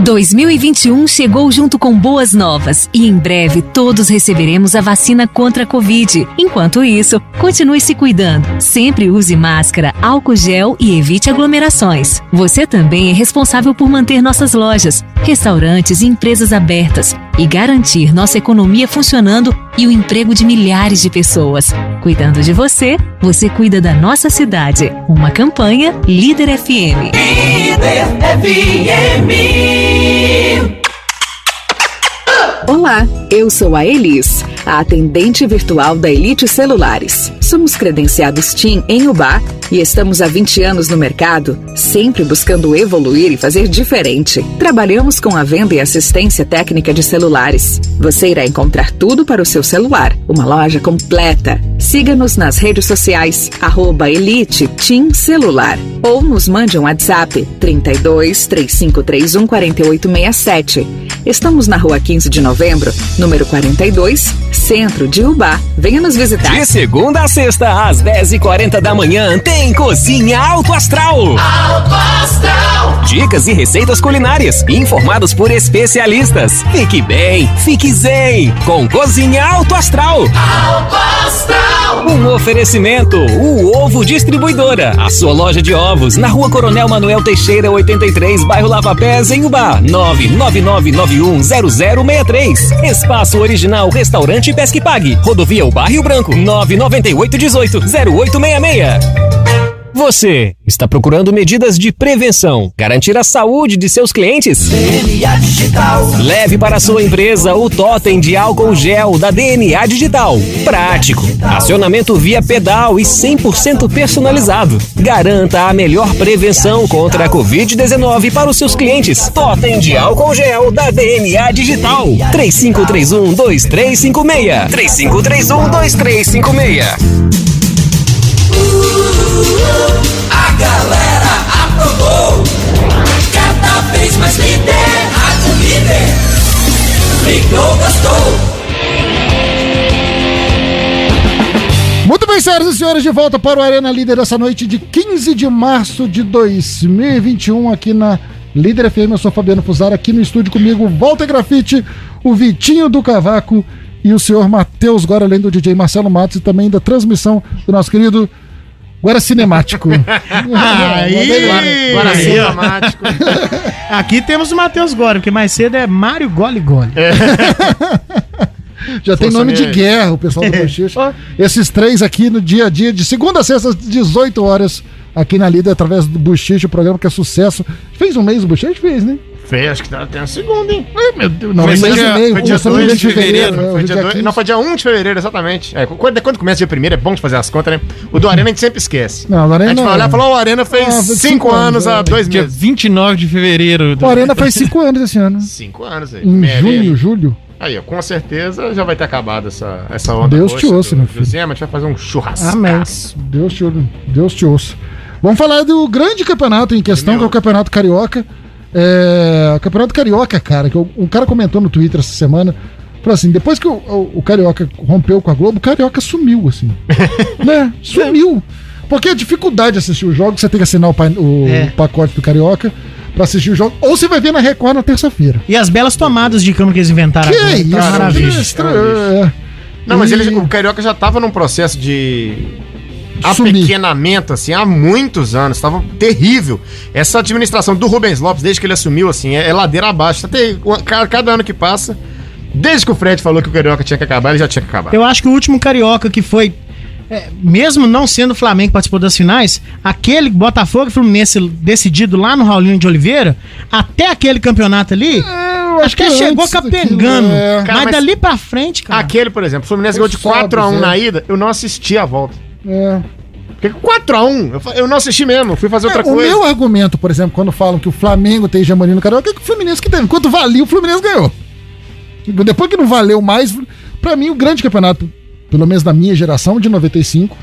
2021 chegou junto com boas novas e em breve todos receberemos a vacina contra a Covid. Enquanto isso, continue se cuidando. Sempre use máscara, álcool gel e evite aglomerações. Você também é responsável por manter nossas lojas, restaurantes e empresas abertas e garantir nossa economia funcionando e o emprego de milhares de pessoas. Cuidando de você, você cuida da nossa cidade. Uma campanha Líder FM. Líder FM. Brasil. Olá, eu sou a Elis, a atendente virtual da Elite Celulares. Somos credenciados TIM em Ubá e estamos há 20 anos no mercado, sempre buscando evoluir e fazer diferente. Trabalhamos com a venda e assistência técnica de celulares. Você irá encontrar tudo para o seu celular, uma loja completa. Siga-nos nas redes sociais, arroba Elite TIM Celular. Ou nos mande um WhatsApp 32 3531 4867. Estamos na rua 15 de novembro, número 42, centro de Ubá. Venha nos visitar. De segunda a sexta, às 10h40 da manhã, tem Cozinha Alto Astral. Alto Astral. Dicas e receitas culinárias, informados por especialistas. Fique bem, fique zen, com Cozinha Alto Astral. Alto Astral. Um oferecimento, o Ovo Distribuidora, a sua loja de ovos, na rua Coronel Manuel Teixeira, 83, bairro Lava Pés, em Ubá, 999910063. Espaço Original Restaurante Pesque Pague, Rodovia Ubá Rio Branco, 998180866. Você está procurando medidas de prevenção, garantir a saúde de seus clientes? DNA Digital. Leve para a sua empresa o totem de álcool gel da DNA Digital. Prático, acionamento via pedal e 100% personalizado. Garanta a melhor prevenção contra a Covid-19 para os seus clientes. Totem de álcool gel da DNA Digital. 3531-2356. 3531-2356. A galera aprovou. Cada vez mais líder, rádio líder. Ligou, gostou. Muito bem, senhoras e senhores, de volta para o Arena Líder essa noite de 15 de março de 2021 aqui na Líder FM. Eu sou Fabiano Fusaro, aqui no estúdio comigo, Walter Grafite, o Vitinho do Cavaco e o senhor Matheus Gora, além do DJ Marcelo Matos e também da transmissão do nosso querido Guara (laughs) Cinemático. Aí! Guara (laughs) Cinemático. Aqui temos o Matheus Gora, porque mais cedo é Mário Gole Gole. (laughs) Já tem Força nome de guerra, o pessoal do Bochicha. Esses três aqui no dia a dia, de segunda a sexta, às 18 horas, aqui na Líder, através do Bochicha, o programa que é sucesso. Fez um mês o Bochicha? Fez, né? Fez, acho que tá até a segunda, hein? meu Deus, não, foi um mês dia, meio, foi dia começando 2 no de de fevereiro. fevereiro, é, foi dia é dia dois- 15. não, foi dia 1 de fevereiro, exatamente. É, quando, quando começa dia 1 é bom de fazer as contas, né? O do Arena a gente sempre esquece. Não, o a Arena- gente vai olhar e falar, o Arena fez Ah, fez 5 cinco anos anos, há é. dois Dia meses. 29 de fevereiro. O Arena faz 5 anos esse ano. 5 anos aí. Em Meia junho, meia. julho. Aí, ó, com certeza já vai ter acabado essa, essa onda. Deus te ouça, do- meu filho. Zema, a gente vai fazer um churrasco. Amém. Deus te, Deus te ouça. Vamos falar do grande campeonato em questão, que é o Campeonato Carioca. É, o Campeonato Carioca, cara, que um cara comentou no Twitter essa semana. Falou assim, depois que o, o- o Carioca rompeu com a Globo, o Carioca sumiu, assim. (laughs) né? Sumiu. Porque a dificuldade de assistir os jogos, você tem que assinar o, pa- o É. pacote do Carioca pra assistir o jogo. Ou você vai ver na Record na terça-feira. E as belas tomadas de cama que eles inventaram Que agora. isso, tá maravilha. que estranho. É. Não, mas E- ele, o Carioca já tava num processo de. Apequenamento, assim, há muitos anos. Tava terrível. Essa administração do Rubens Lopes, desde que ele assumiu, assim, é, é ladeira abaixo. Tá ter- ca- cada ano que passa, desde que o Fred falou que o Carioca tinha que acabar, ele já tinha que acabar. Eu acho que o último carioca que foi. é, mesmo não sendo o Flamengo que participou das finais, aquele Botafogo e Fluminense decidido lá no Raulinho de Oliveira, até aquele campeonato ali, acho que chegou capengando. é. Mas, Cara, mas- dali pra frente, cara. Aquele, por exemplo, o Fluminense ganhou de só 4x1 na zero. ida, eu não assisti a volta. É. Porque 4x1, eu, não assisti mesmo, fui fazer outra É, o coisa. meu argumento, por exemplo, quando falam que o Flamengo tem hegemonia no Carioca, é que o Fluminense que teve. Enquanto valia, o Fluminense ganhou. Depois que não valeu mais, pra mim, o grande campeonato, pelo menos da minha geração, de 95.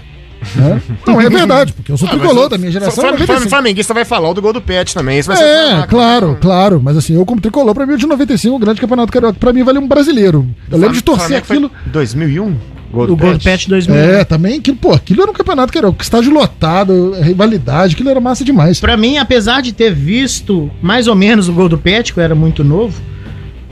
Né? (laughs) Não, é verdade, porque eu sou Ah, tricolor o- da minha geração. Flam- Flam- 95. Flamenguista vai falar o do gol do Pet também. Isso vai ser É, claro, claro. Mas assim, eu como tricolor, pra mim, o de 95, o grande campeonato carioca, pra mim, vale um brasileiro. Eu lembro de torcer aquilo. 2001? O Gold Patch 2000. É, também, que, pô, aquilo era um campeonato que era estádio lotado, rivalidade, aquilo era massa demais. Pra mim, apesar de ter visto mais ou menos o gol do Pet, que eu era muito novo,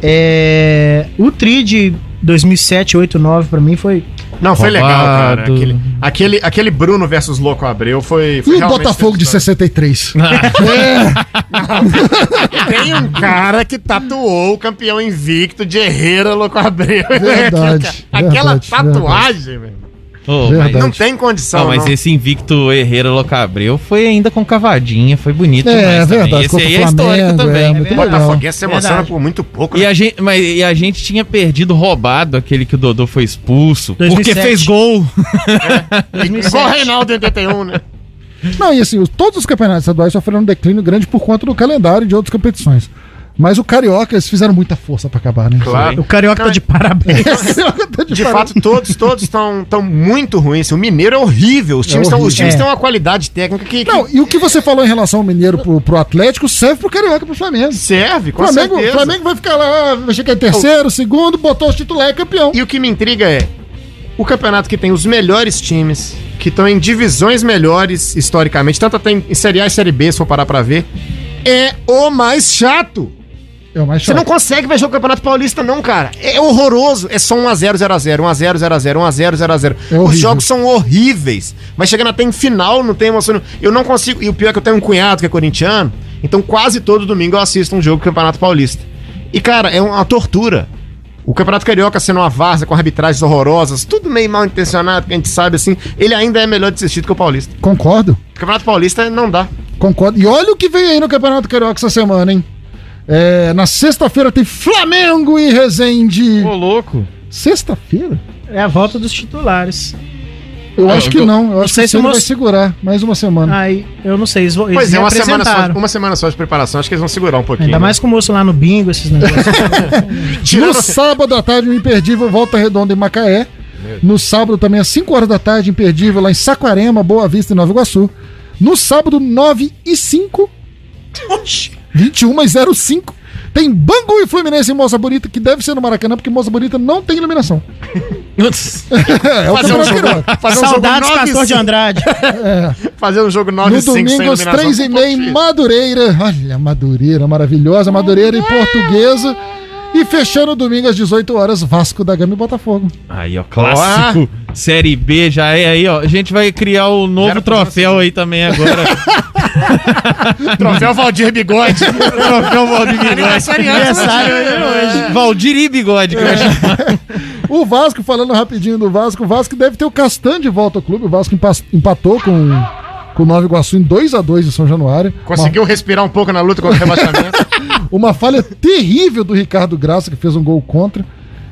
é... o Tri de 2007, 8, 9 pra mim foi. Não, foi legal, cara. Roubado. Aquele, aquele, aquele Bruno versus Louco Abreu foi. foi E o Botafogo de 63? (laughs) Tem um cara que tatuou o campeão invicto de Herrera Louco Abreu. Verdade, (laughs) Aquela verdade, tatuagem, velho. Verdade. Não tem condição, Não, mas não. esse invicto Herrera Locabreu foi ainda com cavadinha, foi bonito É, também. verdade, Esse aí o é histórico também. é, é legal. Botafoguense se emociona Verdade. por muito pouco. E né? a, gente, mas, e a gente tinha perdido roubado aquele que o Dodô foi expulso. 2007. Porque fez gol. Igual o Reinaldo em 81, né? Não, e assim, os- todos os campeonatos estaduais sofreram um declínio grande por conta do calendário de outras competições. Mas o Carioca, eles fizeram muita força pra acabar, né? Claro. O Carioca tá de parabéns. (laughs) De fato, todos, todos estão tão muito ruins. O Mineiro é horrível. Os É times, tão, os horrível. times É. têm uma qualidade técnica que, que Não, e o que você falou em relação ao Mineiro pro, pro Atlético serve pro Carioca e pro Flamengo. serve, com Flamengo, certeza. Flamengo vai ficar lá, vai chegar em terceiro, segundo, botou os titular e campeão. E o que me intriga é o campeonato que tem os melhores times, que estão em divisões melhores historicamente, tanto até em em Série A e Série B, se for parar pra ver, é o mais chato. É o mais Você chato. não consegue ver jogo do Campeonato Paulista, não, cara. É horroroso. É só 1x0, 0x0, 1x0, 0x0, 1x0, 0x0. É Os horrível. jogos são horríveis. Vai chegando até em final, não tem emoção. Eu não consigo. E o pior é que eu tenho um cunhado que é corintiano, então quase todo domingo eu assisto um jogo do Campeonato Paulista. E, cara, é uma tortura. O Campeonato Carioca sendo uma várzea com arbitragens horrorosas, tudo meio mal intencionado, que a gente sabe assim, ele ainda é melhor de assistir do que o Paulista. Concordo, O Campeonato Paulista não dá. concordo. E olha o que vem aí no Campeonato Carioca essa semana, hein? É, na sexta-feira tem Flamengo e Resende. Ô, louco. Sexta-feira? É a volta dos titulares. Eu Ah, acho que eu- não. Eu não acho sei que se ele o vai segurar mais uma semana. Aí, eu não sei, eles, vão- eles Pois é, uma semana, só, uma semana só de preparação, acho que eles vão segurar um pouquinho. Ainda né? mais com o moço lá no bingo, esses negócios. (laughs) No sábado à tarde, o Imperdível Volta Redonda em Macaé. No sábado também, às 5 horas da tarde, Imperdível lá em Saquarema, Boa Vista e Nova Iguaçu. No sábado, 9 e 5. 21 e 05. Tem Bangu e Fluminense em Moça Bonita, que deve ser no Maracanã, porque Moça Bonita não tem iluminação. (laughs) é o Fazer um Campeonato jogo, fazer um Saudades, jogo 9 Castor de Andrade. Fazer um jogo 9 No e 5 sem domingo, às iluminação. 3 e meia, em Madureira. Olha, Madureira, maravilhosa. Madureira e Portuguesa. E fechando o domingo às 18 horas, Vasco da Gama e Botafogo. Aí, ó, clássico. Série B já é aí, ó. A gente vai criar o novo troféu aí também agora. (laughs) (laughs) Troféu Valdir Bigode. troféu Valdir Bigode. Aniversário hoje. Valdir e Bigode. (laughs) O Vasco, falando rapidinho do Vasco, o Vasco deve ter o Castan de volta ao clube. O Vasco empa- empatou com, com o Nova Iguaçu em 2x2 em São Januário. Conseguiu respirar um pouco na luta contra o rebaixamento. Uma, (laughs) uma falha terrível do Ricardo Graça, que fez um gol contra.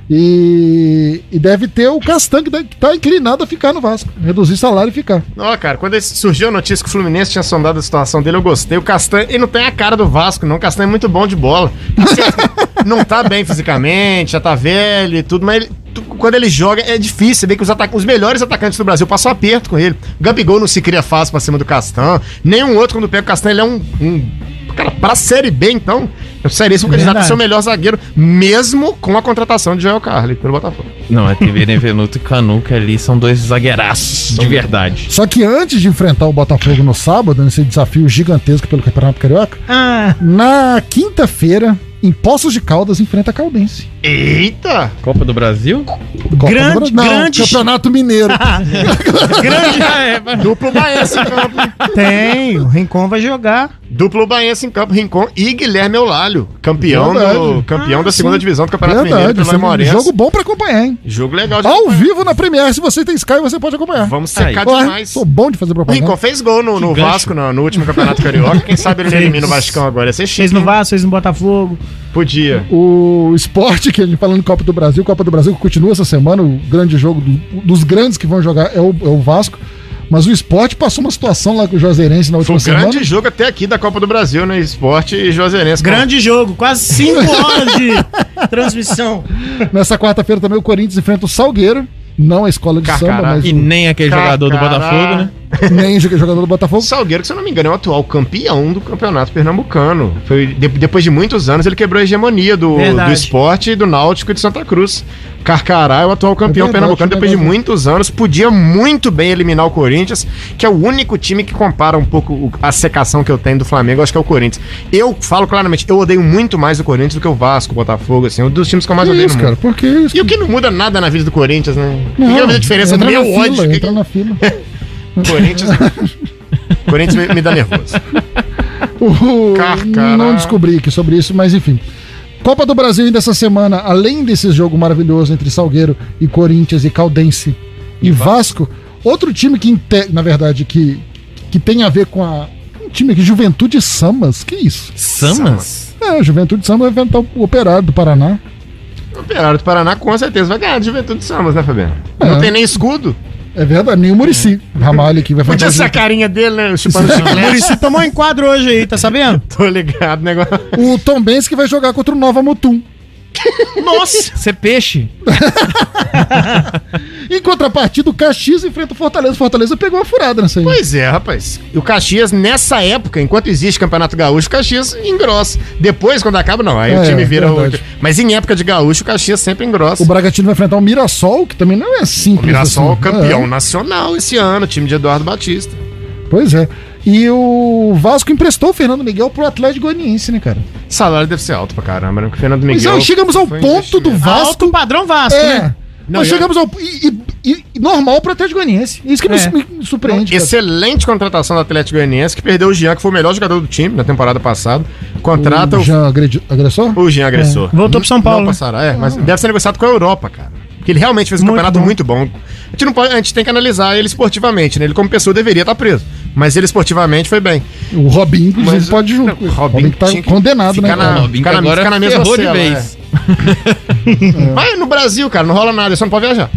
E, e deve ter o Castan, que está inclinado a ficar no Vasco. Reduzir salário e ficar. Ó, cara, quando surgiu a notícia que o Fluminense tinha sondado a situação dele, eu gostei. O Castan, ele não tem a cara do Vasco, não. O Castan é muito bom de bola. Assim, (laughs) não tá bem fisicamente, já tá velho e tudo, mas ele- quando ele joga é difícil. Você vê que os, os melhores atacantes do Brasil passam aperto com ele. O Gabigol não se cria fácil pra cima do Castan. Nenhum outro, quando pega o Castan, ele é um. um Cara, pra Série B, então, eu seríssimo candidato a Verdade. ser o melhor zagueiro, mesmo com a contratação de Joel Carli pelo Botafogo. Não, é que Benevenuto e Canuca ali são dois zagueiraços, de verdade. Só que antes de enfrentar o Botafogo no sábado, nesse desafio gigantesco pelo Campeonato Carioca, Ah, na quinta-feira, em Poços de Caldas, enfrenta a Caldense. Eita! Copa do Brasil? Copa Grande- do Brasil. Não, grande- Campeonato Mineiro. (laughs) grande. (laughs) Duplo Baense. Tem, o Rincon vai jogar. Duplo Baense em campo, Rincon e Guilherme Eulalho, campeão, Verdade. do, campeão Ah, da segunda sim. divisão do Campeonato Verdade, Mineiro pelo é um Aimorés. jogo bom pra acompanhar, hein? Jogo legal de Ao acompanhar. vivo na Premiere, se você tem Sky, você pode acompanhar. Vamos secar Ué, demais. Sou bom de fazer O propaganda. Rincon fez gol no, no. Vasco no, no último Campeonato Carioca. Quem sabe ele (laughs) elimina o Vascão agora. Ia ser Fez chique. no? Vasco, fez no Botafogo. Podia. O esporte, que a gente falando Copa do Brasil, Copa do Brasil que continua essa semana, o grande jogo do- dos grandes que vão jogar é o, é o Vasco. Mas o esporte passou uma situação lá com o Juazeirense na Foi última um semana. grande jogo até aqui da Copa do Brasil, né? Esporte e Juazeirense. Grande jogo, quase 5 (laughs) horas de transmissão. Nessa quarta-feira também o Corinthians enfrenta o Salgueiro. Não a escola de Carcará. samba, mas E o- nem aquele Carcará. jogador do Botafogo, né? Nem jogador do Botafogo. Salgueiro, que se eu não me engano, é o atual campeão do campeonato pernambucano. Foi, de- depois de muitos anos, ele quebrou a hegemonia do, Verdade. do esporte, do Náutico e de Santa Cruz. Carcará é o atual campeão verdade, pernambucano. é Depois de muitos anos, podia muito bem eliminar o Corinthians, que é o único time que compara um pouco a secação que eu tenho do Flamengo, acho que é o Corinthians. Eu falo claramente, eu odeio muito mais o Corinthians do que o Vasco, o Botafogo, assim, um dos times que eu mais Que odeio isso, cara? Por que isso? E o que não muda nada na vida do Corinthians, né? O que Não, que faz a diferença do entra meu na fila, ódio? Entra que- na fila. (laughs) Corinthians. (laughs) Corinthians me, me dá nervoso. O-. Não descobri aqui sobre isso, mas enfim. Copa do Brasil ainda essa semana, além desse jogo maravilhoso entre Salgueiro e Corinthians e Caldense e Vasco, outro time que, na verdade, que, que tem a ver com a. Um time aqui, Juventude Samas. Que isso? Samas? É, Juventude Samas vai enfrentar o Operário do Paraná. O Operário do Paraná com certeza vai ganhar de Juventude Samas, né, Fabiano? É. Não tem nem escudo. É verdade, nem o Murici. Ramalho aqui vai Podia enfrentar. essa carinha dele, né? Chupando O. Muricy tomou um enquadro hoje aí, tá sabendo? (laughs) Tô ligado, negócio. O Tom Benz que vai jogar contra o Nova Mutum. (laughs) Nossa! Você é peixe? (laughs) Em contrapartida, o Caxias enfrenta o Fortaleza. O Fortaleza pegou uma furada nessa aí. Pois é, rapaz. E o Caxias, nessa época, enquanto existe Campeonato Gaúcho, o Caxias engrossa. Depois, quando acaba, não. Aí É, o time vira o. Mas em época de Gaúcho, o Caxias sempre engrossa. O Bragantino vai enfrentar o Mirassol, que também não é simples. O Mirassol, assim. campeão É, nacional esse ano, time de Eduardo Batista. pois é. E o Vasco emprestou o Fernando Miguel pro Atlético Goianiense, né, cara? O salário deve ser alto pra caramba, né? Porque o Fernando Pois Miguel. é, chegamos ao ponto do. Vasco. Alto padrão Vasco, É. né? Não, Nós eu- chegamos ao. E, e- e normal pro Atlético Goianiense. Isso que me- É. me, surpreende. cara. Excelente contratação do Atlético Goianiense, que perdeu o Jean, que foi o melhor jogador do time na temporada passada. Contrata o o, Jean agredi- agressor? o Jean agressor. Voltou pro São Paulo, Não né? passará, é, mas deve ser negociado com a Europa, cara. Porque ele realmente fez um Muito campeonato bom. muito bom. A gente, não pode, a gente tem que analisar ele esportivamente, né? Ele, como pessoa, deveria estar preso. Mas ele esportivamente foi bem. O Robinho, inclusive, Mas- pode junto. Não, O Robinho que tá que condenado, né? ficar na- cara? Que na- agora ficar na mesma ferrou de cela, vez. (laughs) Mas no Brasil, cara, não rola nada, ele só não pode viajar.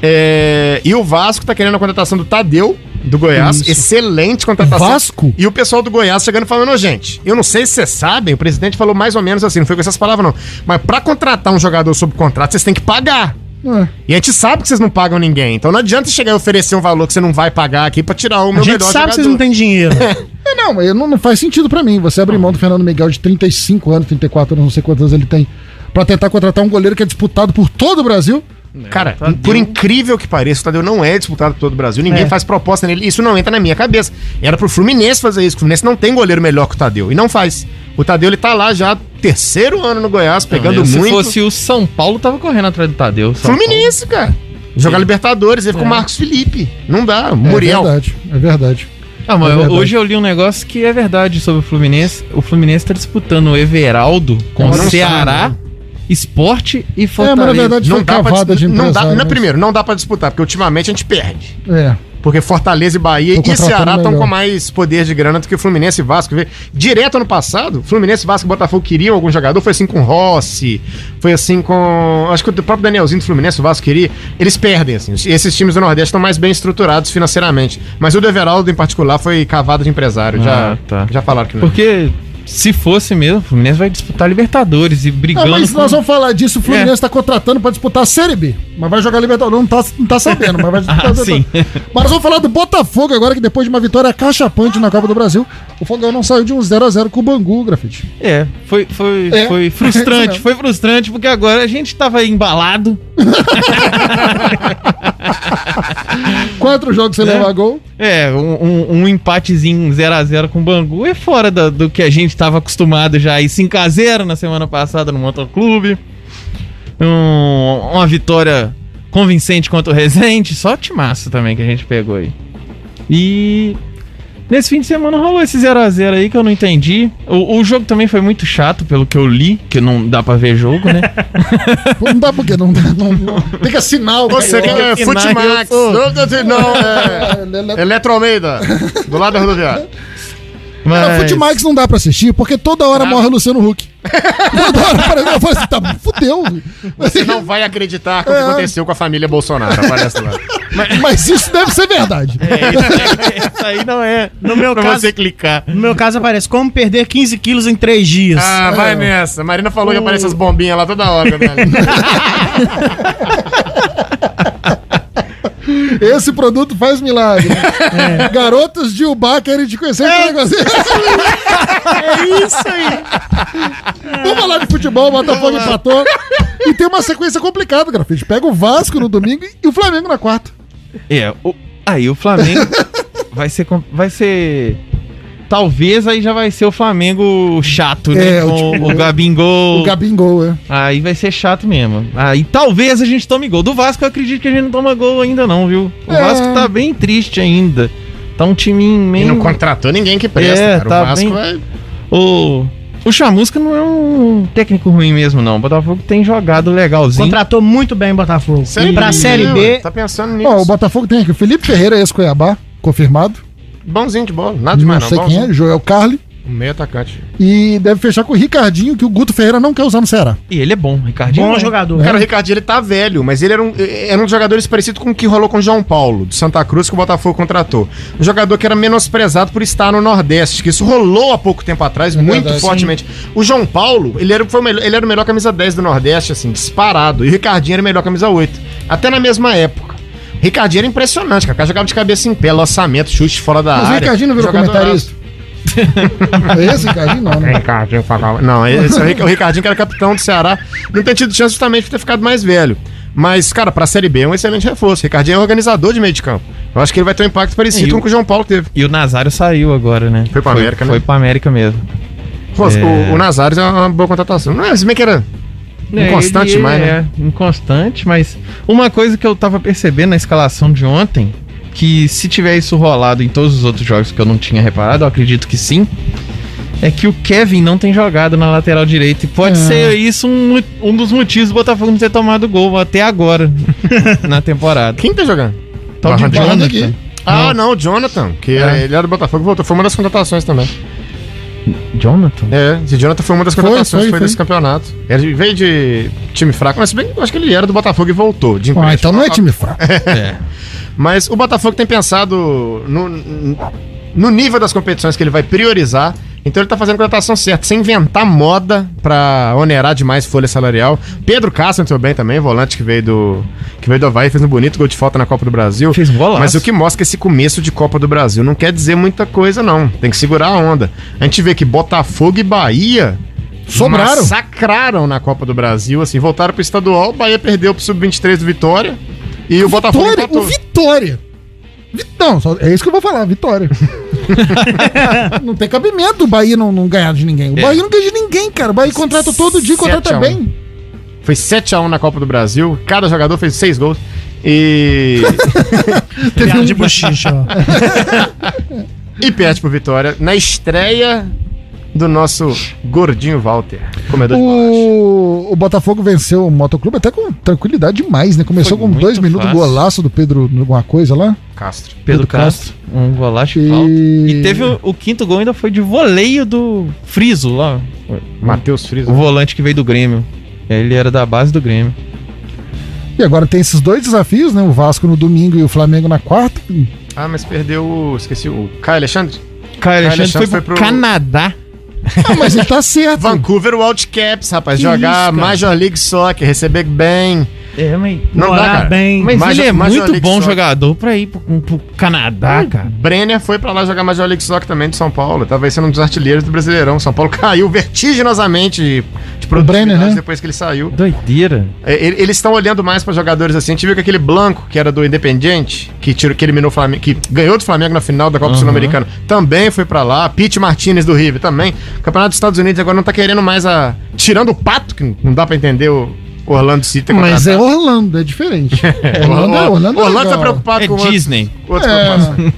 É, e o Vasco tá querendo a contratação do Tadeu, do Goiás. Isso. Excelente contratação. Vasco? E o pessoal do Goiás chegando e falando, "Ô, gente, eu não sei se vocês sabem, o presidente falou mais ou menos assim, não foi com essas palavras não. Mas pra contratar um jogador sob contrato, vocês têm que pagar. É. E a gente sabe que vocês não pagam ninguém. Então não adianta chegar e oferecer um valor que você não vai pagar aqui pra tirar o A meu gente melhor sabe que vocês não têm dinheiro. (laughs) É, não, mas não, não faz sentido pra mim. Você abrir mão do Fernando Miguel de 35 anos, 34 anos, não sei quantos anos ele tem, pra tentar contratar um goleiro que é disputado por todo o Brasil. Cara, Tadeu. por incrível que pareça, o Tadeu não é disputado por todo o Brasil. Ninguém É. faz proposta nele. Isso não entra na minha cabeça. Era pro Fluminense fazer isso. O Fluminense não tem goleiro melhor que o Tadeu. E não faz. O Tadeu, ele tá lá já, terceiro ano no Goiás, pegando Não, se muito. fosse o São Paulo, tava correndo atrás do Tadeu. São Fluminense, cara. Jogar Libertadores, ele com o Marcos Felipe. Não dá. É Muriel. verdade, é verdade. Ah, mas É verdade. hoje eu li um negócio que é verdade sobre o Fluminense. O Fluminense tá disputando o Everaldo com o Ceará, sabe, Esporte e É, mas na Fortaleza. verdade Não foi dá, pra, de não dá, não, mas- primeiro, não dá pra disputar, porque ultimamente a gente perde. É. Porque Fortaleza e Bahia e Ceará estão com mais poder de grana do que o Fluminense e Vasco. Direto ano passado, Fluminense, Vasco e Botafogo queriam algum jogador. Foi assim com Rossi, foi assim com. Acho que o próprio Danielzinho do Fluminense, o Vasco queria. Eles perdem, assim. Esses times do Nordeste estão mais bem estruturados financeiramente. Mas o do Everaldo, em particular, foi cavado de empresário. Ah, já, tá. já falaram que não. Porque se fosse mesmo, o Fluminense vai disputar Libertadores e Ah, brigando mas com... nós vamos falar disso, o Fluminense É. está contratando para disputar a Série B. Mas vai jogar Libertadores, não tá, não tá sabendo, mas vai (laughs) disputar Ah, sim. Mas nós vamos falar do Botafogo agora, que depois de uma vitória cachapante na Copa do Brasil, o Fogão não saiu de um 0x0 com o Bangu, Grafite. É, foi, foi, É. foi É frustrante, (laughs) mesmo. foi frustrante, porque agora a gente tava embalado. (laughs) Quatro jogos sem É. levar gol. É, um, um- um empatezinho 0x0 com o Bangu é fora da- do que a gente tava acostumado já. E 5x0 na semana passada no Motoclube. Um, uma vitória convincente contra o Resende. Só timaço também que a gente pegou aí. E nesse fim de semana rolou esse 0x0 aí que eu não entendi. O, o jogo também foi muito chato, pelo que eu li, que não dá pra ver jogo, né? (laughs) Não dá porque não, não, não- (laughs) tem que assinar o Você que cara. é Futimax. Não, não, não, é. Eletro Almeida, do lado da rodoviária. (laughs) Cara, Futimax não dá pra assistir porque toda hora morre o Luciano Huck. (laughs) toda hora aparece, eu falo assim, tá, fudeu. Você não vai acreditar com o que É. aconteceu com a família Bolsonaro. Aparece lá. Mas isso deve ser verdade. Isso aí não é. No meu Pra caso, você clicar. no meu caso aparece como perder 15 quilos em 3 dias. Ah, vai nessa. Marina falou que aparece as bombinhas lá toda hora, velho. (laughs) Esse produto faz milagre. Garotos de Ubá querem te conhecer. É, negócio. é isso aí. Vamos falar de futebol, Botafogo empatou. E tem uma sequência complicada, grafite. Pega o Vasco no domingo e o Flamengo na quarta. É, o, aí o Flamengo (laughs) vai ser. Vai ser. Talvez aí já vai ser o Flamengo chato, né? É, o com tipo- o Gabingol. O Gabingol, é. Aí vai ser chato mesmo. Aí talvez a gente tome gol. Do Vasco eu acredito que a gente não toma gol ainda não, viu? O É. Vasco tá bem triste ainda. Tá um time E meio... não contratou ninguém que presta, É, cara. tá o Vasco bem- vai... O... O Chamusca não é um técnico ruim mesmo, não. O Botafogo tem jogado legalzinho. Contratou muito bem o Botafogo. Série pra Série B? Tá pensando nisso. Ó, o Botafogo tem aqui o Felipe Ferreira, ex-Cuiabá, confirmado. Bonzinho de bola, nada Não demais não. sei quem é, Joel Carli. Um meio atacante. E deve fechar com o Ricardinho, que o Guto Ferreira não quer usar no Ceará. E ele é bom, Ricardinho. bom é jogador. Cara, o Ricardinho ele tá velho, mas ele era um, era um dos jogadores parecido com o que rolou com o João Paulo, de Santa Cruz, que o Botafogo contratou. Um jogador que era menosprezado por estar no Nordeste, que isso rolou há pouco tempo atrás, muito verdade, fortemente. O João Paulo, ele era, foi o melhor, ele era o melhor camisa 10 do Nordeste, assim, disparado. E o Ricardinho era o melhor camisa 8. Até na mesma época. O Ricardinho era impressionante, cara. O cara jogava de cabeça em pé, lançamento, chute fora da Mas o área. Ricardinho não virou comentarista? é (laughs) esse Ricardinho, não, né? Ricardinho falava. Não, esse é o Ric- o Ricardinho que era capitão do Ceará. Não tem tido chance justamente por ter ficado mais velho. Mas, cara, pra Série B é um excelente reforço. O Ricardinho é organizador de meio de campo. Eu acho que ele vai ter um impacto parecido E com o- o que o João Paulo teve. E o Nazário saiu agora, né? Foi pra América, né? Foi pra América mesmo. Pô, É. o, o Nazário é uma boa contratação. Não é, se bem que era inconstante ele demais, né? É, inconstante, mas uma coisa que eu tava percebendo na escalação de ontem, que se tiver isso rolado em todos os outros jogos que eu não tinha reparado, eu acredito que sim, é que o Kevin não tem jogado na lateral direita. E pode É. ser isso um, um dos motivos do Botafogo não ter tomado gol até agora (laughs) na temporada. Quem tá jogando? Barra de Jonathan. aqui. Ah, não, o Jonathan, que É. ele era do Botafogo e voltou. Foi uma das contratações também. Jonathan? É, esse Jonathan foi uma das contratações foi, foi, foi. desse campeonato. Ele veio de time fraco, mas bem acho que ele era do Botafogo e voltou. De Ah, então não é time fraco. (laughs) É. Mas o Botafogo tem pensado no, no nível das competições que ele vai priorizar. Então ele tá fazendo a contratação certa, sem inventar moda pra onerar demais folha salarial. Pedro Castro entrou bem também, volante que veio do que veio do Havaí, fez um bonito gol de falta na Copa do Brasil. Fez um golaço. Mas o que mostra que esse começo de Copa do Brasil não quer dizer muita coisa, não. Tem que segurar a onda. A gente vê que Botafogo e Bahia Sobraram. massacraram na Copa do Brasil, assim, voltaram pro estadual, o Bahia perdeu pro Sub-23 do Vitória e o Botafogo Vitória, empatou. o Vitória. Não, só- é isso que eu vou falar, Vitória. (laughs) não tem cabimento o Bahia não, não ganhar de ninguém. O É. Bahia não ganha de ninguém, cara. O Bahia contrata todo dia e contrata 7 a 1. bem. Foi 7x1 na Copa do Brasil. Cada jogador fez 6 gols. E. (laughs) piada de bochicha, ó. (laughs) e perde pro Vitória na estreia do nosso gordinho Walter, comedor de bolacha. O, o Botafogo venceu o Motoclube até com tranquilidade demais, né? Começou Foi com dois minutos, fácil. golaço do Pedro, alguma coisa lá. Castro. Pedro Pedro Castro, um golaço E- falta. E teve o, o quinto gol ainda foi de voleio do Friso lá. Matheus Friso. O volante que veio do Grêmio. Ele era da base do Grêmio. E agora tem esses dois desafios, né? O Vasco no domingo e o Flamengo na quarta. Ah, mas perdeu o. Esqueci o. Caio Alexandre? Caio Alexandre Alexandre foi, foi pro- Canadá. Ah, mas ele tá certo. Vancouver Wildcats, rapaz. Que jogar isso? Major League Soccer, receber bem. É, mas. Não dá, cara. bem. Mas Major- ele é Major muito League bom Soccer. jogador pra ir pro, pro Canadá, cara. Brenner foi pra lá jogar Major League Soccer também de São Paulo. Tava sendo um dos artilheiros do Brasileirão. São Paulo (laughs) caiu vertiginosamente de, de Brenner, né? depois que ele saiu. Doideira. É, ele- Eles estão olhando mais pra jogadores assim. A gente viu que aquele Blanco, que era do Independiente, que, tirou, que eliminou o Flamengo, que ganhou do Flamengo na final da Copa Uhum. Sul-Americana, também foi pra lá. Pete Martinez do River também. O Campeonato dos Estados Unidos agora não tá querendo mais a. Tirando o pato, que não dá pra entender o Orlando City ter Mas é. Orlando, é diferente. (laughs) É, Orlando, é, Orlando, é Orlando tá legal. preocupado É com outros- Disney. outras É.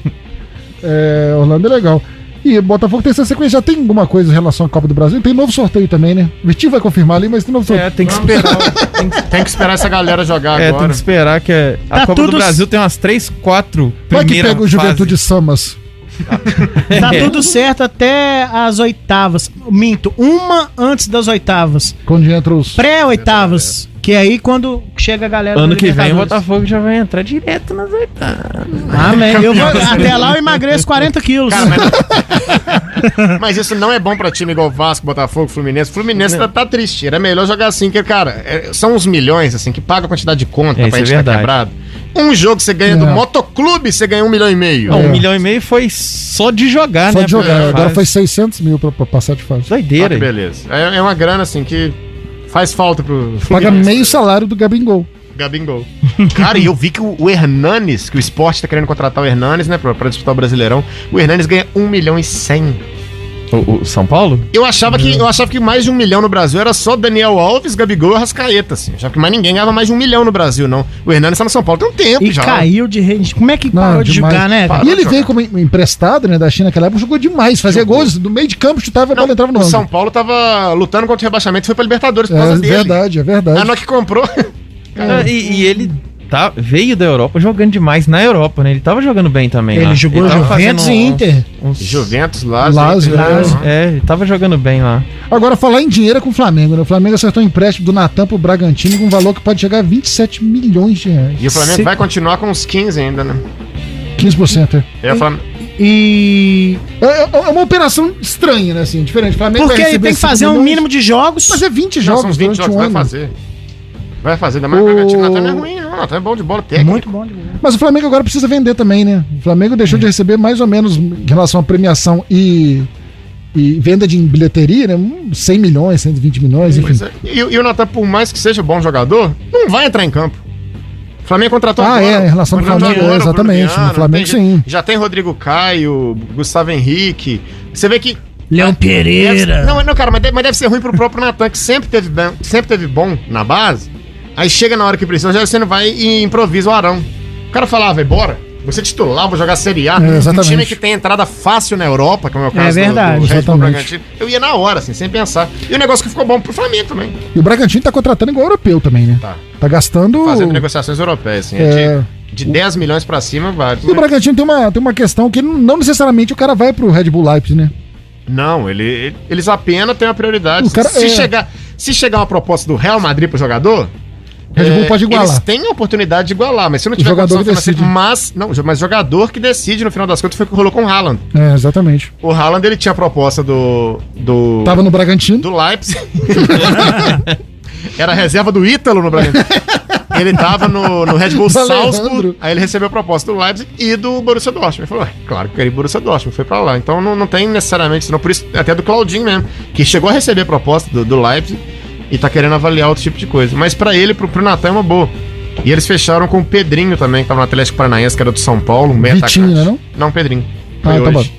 É, Orlando é legal. E Botafogo tem essa sequência. Já tem alguma coisa em relação à Copa do Brasil? Tem novo sorteio também, né? O Vitinho vai confirmar ali, mas tem novo sorteio. É, tem que esperar. (laughs) tem, que- tem que esperar essa galera jogar É, tem agora. que esperar que é- a Tá Copa do tudo- Brasil tem umas 3, 4 Vai que primeiras pega o Juventude Samas. (laughs) Tá tudo certo até as oitavas. Minto, uma antes das oitavas. Quando entra os. Pré-oitavas. Que aí quando chega a galera. Ano que vem o. Botafogo já vai entrar direto nas oitavas. Amém. Eu vou, até lá eu emagreço 40 quilos. (laughs) Mas isso não é bom pra time igual Vasco, Botafogo, Fluminense. Fluminense tá, tá triste. Era melhor jogar assim, que, cara, é- são uns milhões, assim, que paga a quantidade de conta É, pra isso gente é tá verdade. quebrado. Um jogo você ganha do É. motoclube, você ganha um milhão e meio. Não, um milhão e meio foi só de jogar, Só né? de jogar. Agora fase. foi 600 mil pra, pra passar de fase. Ah, Doideira. que beleza. É, é uma grana, assim, que faz falta pro Paga meio salário do Gabingol. Gabingol. (laughs) Cara, e eu vi que o, o Hernanes, que o esporte tá querendo contratar o Hernanes, né, pra, pra disputar o Brasileirão, o Hernanes ganha 1 milhão e 100. O, o São Paulo? Eu achava, que, eu achava que mais de um milhão no Brasil era só Daniel Alves, Gabigol e Arrascaeta, assim. Eu achava que mais ninguém ganhava mais de um milhão no Brasil, não. O Hernanes tá no São Paulo tem um tempo E já. caiu de rede. Como é que parou de demais. jogar, né? E ele veio como em- emprestado, né, da China naquela época, jogou demais, fazia gols, no meio de campo chutava e bola entrava no O. São Paulo tava lutando contra o rebaixamento e foi pra Libertadores por É causa dele. verdade, é verdade. A hora que comprou. Ah, (laughs) e, e ele tá, veio da Europa jogando demais na Europa, né? Ele tava jogando bem também. Ele lá. jogou tava Juventus e Inter. uns- Juventus, Lazio. Lazio, Inter, Lazio. É, ele tava jogando bem lá. Agora, falar em dinheiro é com o Flamengo, né? O Flamengo acertou um empréstimo do Natan pro Bragantino com um valor que pode chegar a 27 milhões de reais. E o Flamengo Se- vai continuar com uns 15 ainda, né? 15%. É, É, o Flam- E. é, é uma operação estranha, né? Assim, diferente. O Flamengo Porque vai ele tem que 5 fazer um mínimo de jogos. Mas é 20 Não, jogos são uns 20 durante jogos, um vai fazer. Vai fazer, ainda mais O- o Bragantino. Natan não é ruim, não. Natan é bom de bola técnica. Muito bom de bola. Mas o Flamengo agora precisa vender também, né? O Flamengo deixou de receber mais ou menos em relação à premiação e, e venda de bilheteria, né? Uns 100 milhões, 120 milhões, enfim. É. E, e o Natan, por mais que seja bom jogador, não vai entrar em campo. O Flamengo contratou Ah, é, em relação ao Flamengo, é, agora o Bruno exatamente, no Flamengo, tem- sim. Já tem Rodrigo Caio, Gustavo Henrique. Você vê que. Leão Deve- Pereira. não, não, cara, mas deve, mas deve ser ruim pro próprio Natan, que sempre teve, sempre teve bom na base. Aí chega na hora que precisa, você não vai e improvisa o Arão. O cara falava, vai, bora. Você é titular, vou jogar Série A. É, um time que tem entrada fácil na Europa, como é o caso do- verdade. do, Bull Exatamente. Bragantino. Eu ia na hora, assim, sem pensar. E o negócio que ficou bom pro Flamengo também. E o Bragantino tá contratando igual europeu também, né? Tá. Tá gastando. Fazendo negociações europeias, assim. É. É de, de 10 milhões pra cima, vários. E o? Bragantino tem uma, tem uma questão que não necessariamente o cara vai pro Red Bull Leipzig, né? Não, ele, ele- eles apenas têm uma prioridade. O cara- se, é. chegar, se chegar uma proposta do Real Madrid pro jogador. Red Bull é, pode igualar. Eles têm a oportunidade de igualar, mas se não O tiver jogador que decide. Mas, não, mas jogador que decide, no final das contas, foi o que rolou com o Haaland. É, exatamente. O Haaland, ele tinha a proposta do... do Tava no Bragantino. do Leipzig. (laughs) Era a reserva do Ítalo no Bragantino. Ele tava no, no Red Bull Salzburg, aí ele recebeu a proposta do Leipzig e do Borussia Dortmund. Ele falou, "Ué, claro que queria Borussia Dortmund, foi pra lá. Então não, não tem necessariamente, senão por isso, até do Claudinho mesmo, que chegou a receber a proposta do, do Leipzig e tá querendo avaliar outro tipo de coisa. Mas pra ele, pro, pro Natan é uma boa. E eles fecharam com o Pedrinho também, que tava no Atlético Paranaense, que era do São Paulo, um meio Vitinho, atacante. né, não? Não, Pedrinho. Ah, tá hoje.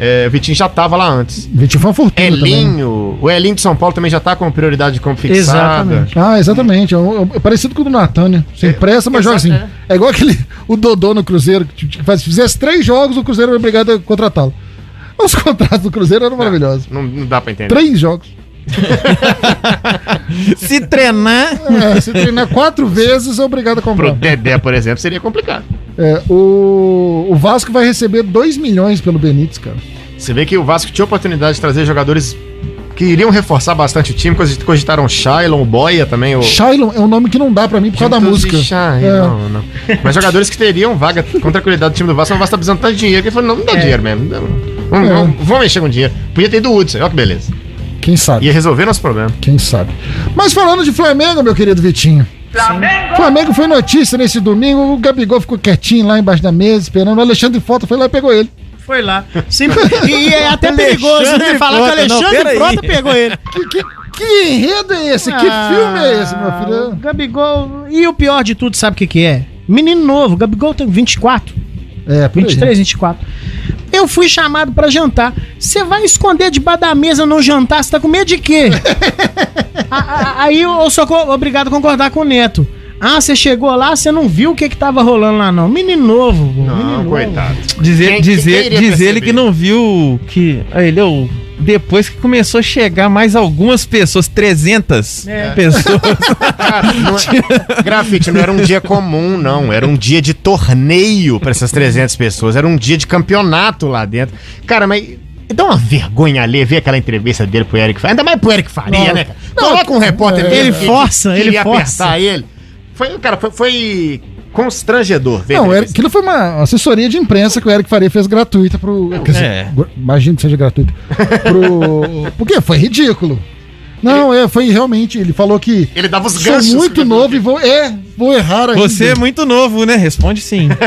É, o Vitinho já tava lá antes. Vitinho foi uma fortuna também. Elinho, o Elinho de São Paulo também já tá com prioridade de como fixada. Exatamente. Ah, exatamente. É, um- é parecido com o do Natan, né? Sem pressa, mas joga assim. exato, É. igual aquele. O Dodô no Cruzeiro, que que faz, se fizesse três jogos, o Cruzeiro era obrigado a contratá-lo. Os (laughs) contratos do Cruzeiro eram maravilhosos. Não, não dá pra entender. Três jogos. (laughs) Se treinar. É, se treinar quatro vezes, é obrigado a Pro comprar. Dedé, por exemplo, seria complicado. É, o, o Vasco vai receber 2 milhões pelo Benítez, cara. Você vê que o Vasco tinha oportunidade de trazer jogadores que iriam reforçar bastante o time, cogit- cogitaram Shailon, Boia também. O... Shailon é um nome que não dá pra mim por causa da música. Shai, É. Não, não. Mas jogadores que teriam vaga com tranquilidade do time do Vasco, mas o Vasco tá precisando tanto de dinheiro que ele falou: não, não dá dinheiro mesmo. não não. É. vamos, vamos mexer com dinheiro. Podia ter ido o Hudson, olha que beleza. Quem sabe? Ia resolver nosso problema. Quem sabe? Mas falando de Flamengo, meu querido Vitinho. Flamengo! Flamengo foi notícia nesse domingo. O Gabigol ficou quietinho lá embaixo da mesa, esperando. O Alexandre Frota foi lá e pegou ele. Foi lá. Sim, (laughs) e é até perigoso, né? Falar que o não, Alexandre. Frota pegou ele. Que, que, que enredo é esse? que Ah, filme é esse, meu o filho? Gabigol. E o pior de tudo, sabe o que, que é? Menino novo, o Gabigol tem 24, É, por aí. 23, 24. Eu fui chamado pra jantar. Você vai esconder debaixo da mesa no jantar? Você tá com medo de quê? (laughs) A- a- Aí eu sou co- obrigado a concordar com o Neto. Ah, você chegou lá, você não viu o que que tava rolando lá, não. Menino novo, pô, menino Não, novo. coitado. Dizer, Quem- dizer, quem iria diz ele que não viu que. ah, Ele é o. Depois que começou a chegar mais algumas pessoas, 300 É. pessoas. (laughs) Cara, não é- grafite não era um dia comum, não. Era um dia de torneio pra essas 300 pessoas. Era um dia de campeonato lá dentro. Cara, mas Dá uma vergonha ali ver aquela entrevista dele pro Eric Faria. Ainda mais pro Eric Faria, Não. né, cara? Não, Coloca um repórter é. dele Ele força, ele queria força. apertar ele. Foi, cara, foi, foi constrangedor. ver Não. Eric- aquilo foi uma assessoria de imprensa que o Eric Faria fez gratuita pro. Dizer, É. imagino que seja gratuita. Pro. (laughs) Porque foi ridículo. Não, é, foi realmente. Ele falou que. Ele dava os Sou ganchos. muito novo e vou. É, vou errar ainda. Você é muito novo, né? Responde sim. (laughs)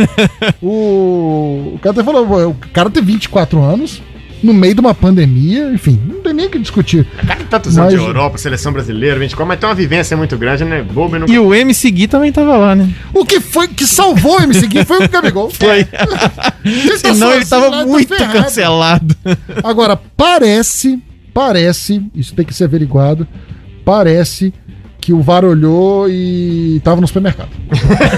(laughs) O, o cara até falou, o cara tem 24 anos, no meio de uma pandemia, enfim, não tem nem o que discutir. Cara, que tantos anos Mas- de Europa, seleção brasileira, 24, mas tem uma vivência muito grande, né? Bobo e não. E o MC Gui também tava lá, né? O que foi que salvou o MC Gui foi o Gabigol. (laughs) Foi. Ele tá Senão ele tava tá muito ferrado. cancelado. Agora, parece, parece, isso tem que ser averiguado, parece que o VAR olhou e tava no supermercado.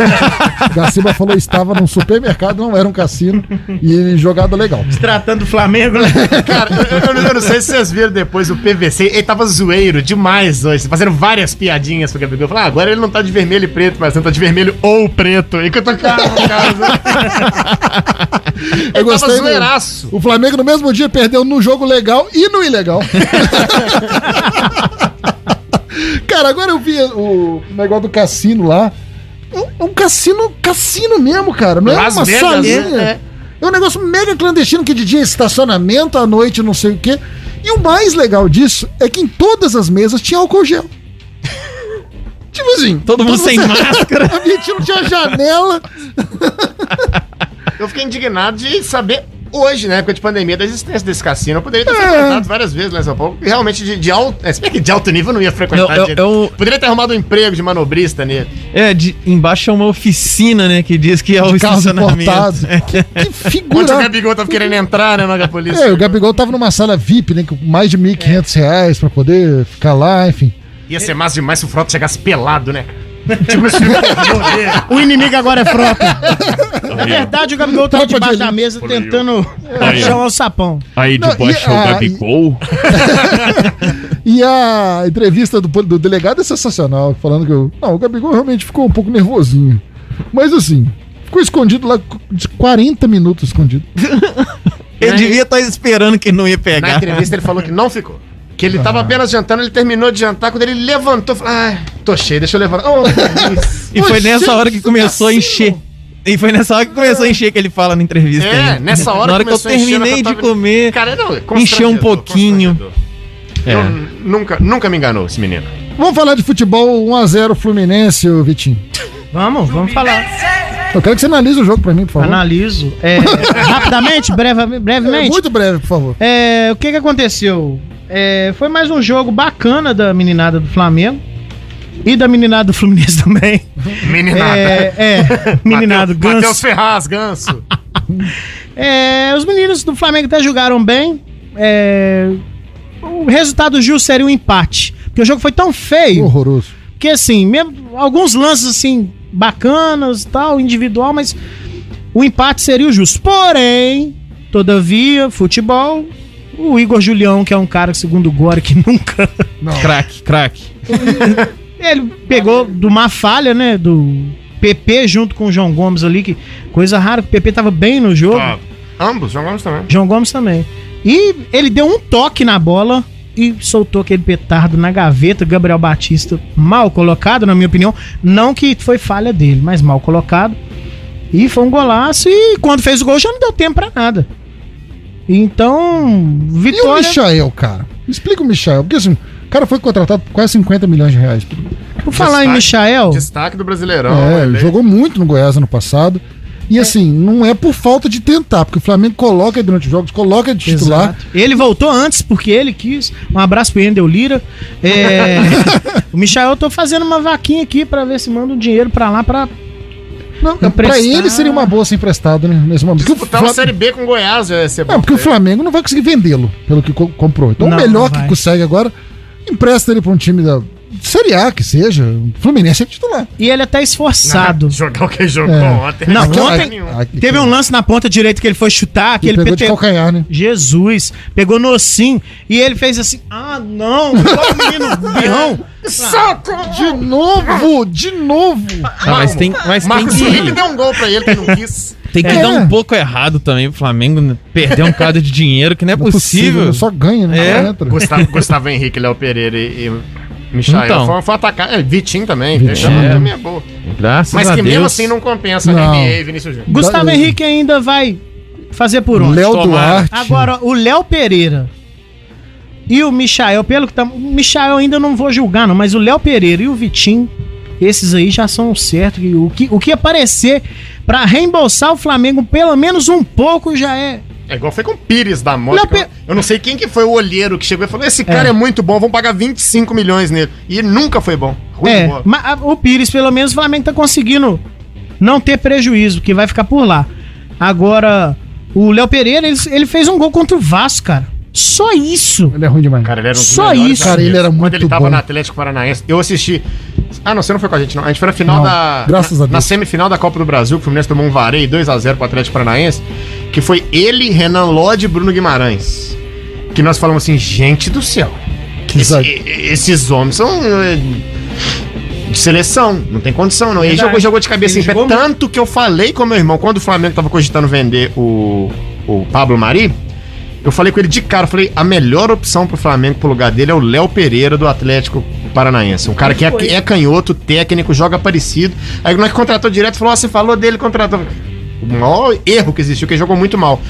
(laughs) Gaciba falou estava num supermercado, não era um cassino, e jogada legal. Se tratando do Flamengo, né? (laughs) Cara, eu, eu não- eu não sei se vocês viram depois o PVC, ele tava zoeiro demais hoje, fazendo várias piadinhas pro Gabigol. Falei, ah, agora ele não tá de vermelho e preto, mas não tá de vermelho ou preto. Enquanto eu tava no caso. (laughs) Ele tava do- zoeiraço. O Flamengo no mesmo dia perdeu no jogo legal e no ilegal. Cara, agora eu vi o negócio do cassino lá. É um cassino, cassino mesmo, cara. Não é Las uma Vegas, salinha. né? É um negócio mega clandestino que de dia é estacionamento, à noite não sei o quê. E o mais legal disso é que em todas as mesas tinha álcool gel. (laughs) Tipo assim. Todo mundo sem máscara. (laughs) A gente não tinha janela. Eu fiquei indignado de saber hoje, na época de pandemia, da existência desse cassino. Eu poderia ter É. frequentado várias vezes lá em São Paulo. E realmente de, de alto. É, se bem que de alto nível eu não ia frequentar. Eu- eu- eu- Poderia ter arrumado um emprego de manobrista nele. É, de, embaixo é uma oficina, né? Que diz que é o estacionamento. (laughs) É. Que Onde o figura. Gabigol tava querendo entrar, né, na polícia. É, o Gabigol tava numa sala VIP, né? Com mais de 1.500 reais pra poder ficar lá, enfim. Ia ser massa demais se o Frota chegasse pelado, né? Tipo assim. O inimigo agora é frota. Na verdade, o Gabigol tava Tropa de debaixo da mesa tentando Aí, ó. chamar o sapão. Aí Não, debaixo e é o Gabigol. (laughs) E a entrevista do, do delegado é sensacional, falando que o- não, o Gabigol realmente ficou um pouco nervosinho. Mas assim, ficou escondido lá de 40 minutos escondido. (laughs) Ele devia estar esperando que não ia Na pegar. entrevista ele falou que não ficou. Que ele tava apenas jantando, ele terminou de jantar, quando ele levantou, falou, ai, tô cheio, deixa eu levantar. Oh. E foi nessa hora que começou a encher. E foi nessa hora que começou a encher que ele fala na entrevista. É, ainda. nessa hora Na hora que eu encher, terminei eu de comer, Cara, não, é encheu um pouquinho. É. Não, nunca, nunca me enganou esse menino. Vamos falar de futebol 1x0 Fluminense, ô Vitinho. Vamos, vamos falar. Eu quero que você analise o jogo pra mim, por favor. Analiso. É, (laughs) rapidamente, breve, É, brevemente. muito breve, por favor. É, o que que aconteceu? É, foi mais um jogo bacana da meninada do Flamengo. E da meninada do Fluminense (laughs) também. Meninada. É, é (laughs) meninado, Mateus- ganso. Ferraz, ganso. É, os meninos do Flamengo até jogaram bem. É, o resultado justo seria um empate. Porque o jogo foi tão feio. Horroroso. Que assim, mesmo alguns lances assim bacanas, tal, individual, mas o empate seria o justo. Porém, todavia, futebol, o Igor Julião, que é um cara segundo o Gore que (laughs) nunca Craque, craque. ele pegou de uma falha, né, do PP junto com o João Gomes ali, que coisa rara, que o PP tava bem no jogo. Ah, ambos, jogamos também. João Gomes também. E ele deu um toque na bola e soltou aquele petardo na gaveta. Gabriel Batista, mal colocado, na minha opinião. Não que foi falha dele, mas mal colocado. E foi um golaço. E quando fez o gol já não deu tempo pra nada. Então, E o vitória. Michael, cara? Explica o Michael, porque assim, o cara foi contratado por quase 50 milhões de reais. Por falar em Michael, Destaque do Brasileirão. É, ele- jogou muito no Goiás ano passado. E assim, não é por falta de tentar, porque o Flamengo coloca ele durante os jogos, coloca ele de titular. Exato. Ele voltou antes porque ele quis. Um abraço pro Endel Lira. É, (laughs) o Michael, eu tô fazendo uma vaquinha aqui pra ver se manda um dinheiro pra lá pra. Não, pra ele seria uma boa ser emprestado, né? Nesse momento. Porque o, Disputava a Fla- Série B com o Goiás, ia ser não, porque o Flamengo não vai conseguir vendê-lo pelo que co- comprou. Então Não, o melhor que consegue agora, empresta ele pra um time da Série A que seja. O Fluminense é titular. E ele até esforçado. Jogar o que jogou É. ontem. Não, ontem a- teve um lance na ponta direita que ele foi chutar, que Ele ele pegou de pegou- calcanhar, né? Jesus, pegou no sim e ele fez assim: ah, não, igual o menino (laughs) birrão. Saco! De novo, de novo. Ah, mas tem, mas tem Marcos Felipe que. deu um gol pra ele que não (laughs) quis. Tem que É. dar um pouco errado também pro Flamengo né? perder um cadro de dinheiro que não é Não é possível. né? Só ganha, né? É. Gustavo, Gustavo Henrique, Léo Pereira e, e Michael Então. foi, foi atacar. É, Vitinho também. Vitinho. Vitinho É. também é boa. Graças Mas a que Deus. mesmo assim não compensa Não. a NBA e Vinícius Júnior. Gustavo Da- Henrique ainda vai fazer por onde? Léo. Duarte. Agora, o Léo Pereira e o Michael, pelo que tá. O Michael ainda não vou julgar, não, mas o Léo Pereira e o Vitinho, esses aí já são certos. E O que, o que aparecer pra reembolsar o Flamengo pelo menos um pouco já é. É igual foi com o Pires da moto. Que eu, eu não sei quem que foi o olheiro que chegou e falou: esse cara é, É. muito bom, vamos pagar 25 milhões nele. E ele nunca foi bom. Ruim de É, mas a- o Pires, pelo menos, o Flamengo tá conseguindo não ter prejuízo, que vai ficar por lá. Agora, o Léo Pereira, ele, ele fez um gol contra o Vasco, cara. Só isso. Ele é ruim demais. Cara, ele era um Só isso. Cara, ele era muito Quando ele tava bom. no Atlético Paranaense, eu assisti. Ah, não, você não foi com a gente, não. A gente foi na final Não, da. graças na, a Deus. Na semifinal da Copa do Brasil, que o Fluminense tomou um vareio 2x0 pro Atlético Paranaense. Que foi ele, Renan Lodge e Bruno Guimarães. Que nós falamos assim, gente do céu. Que esse- esses homens são. é, De seleção, não tem condição, não. E ele jogou, jogou de cabeça Ele em pé. jogou Tanto que eu falei com meu irmão, quando o Flamengo tava cogitando vender o, o Pablo Mari, eu falei com ele de cara, falei, a melhor opção pro Flamengo pro lugar dele é o Léo Pereira do Atlético Paranaense. Um cara que é, é canhoto, técnico, joga parecido. Aí nós contratou direto, falou, você falou dele, contratou. O maior erro que existiu, que ele jogou muito mal.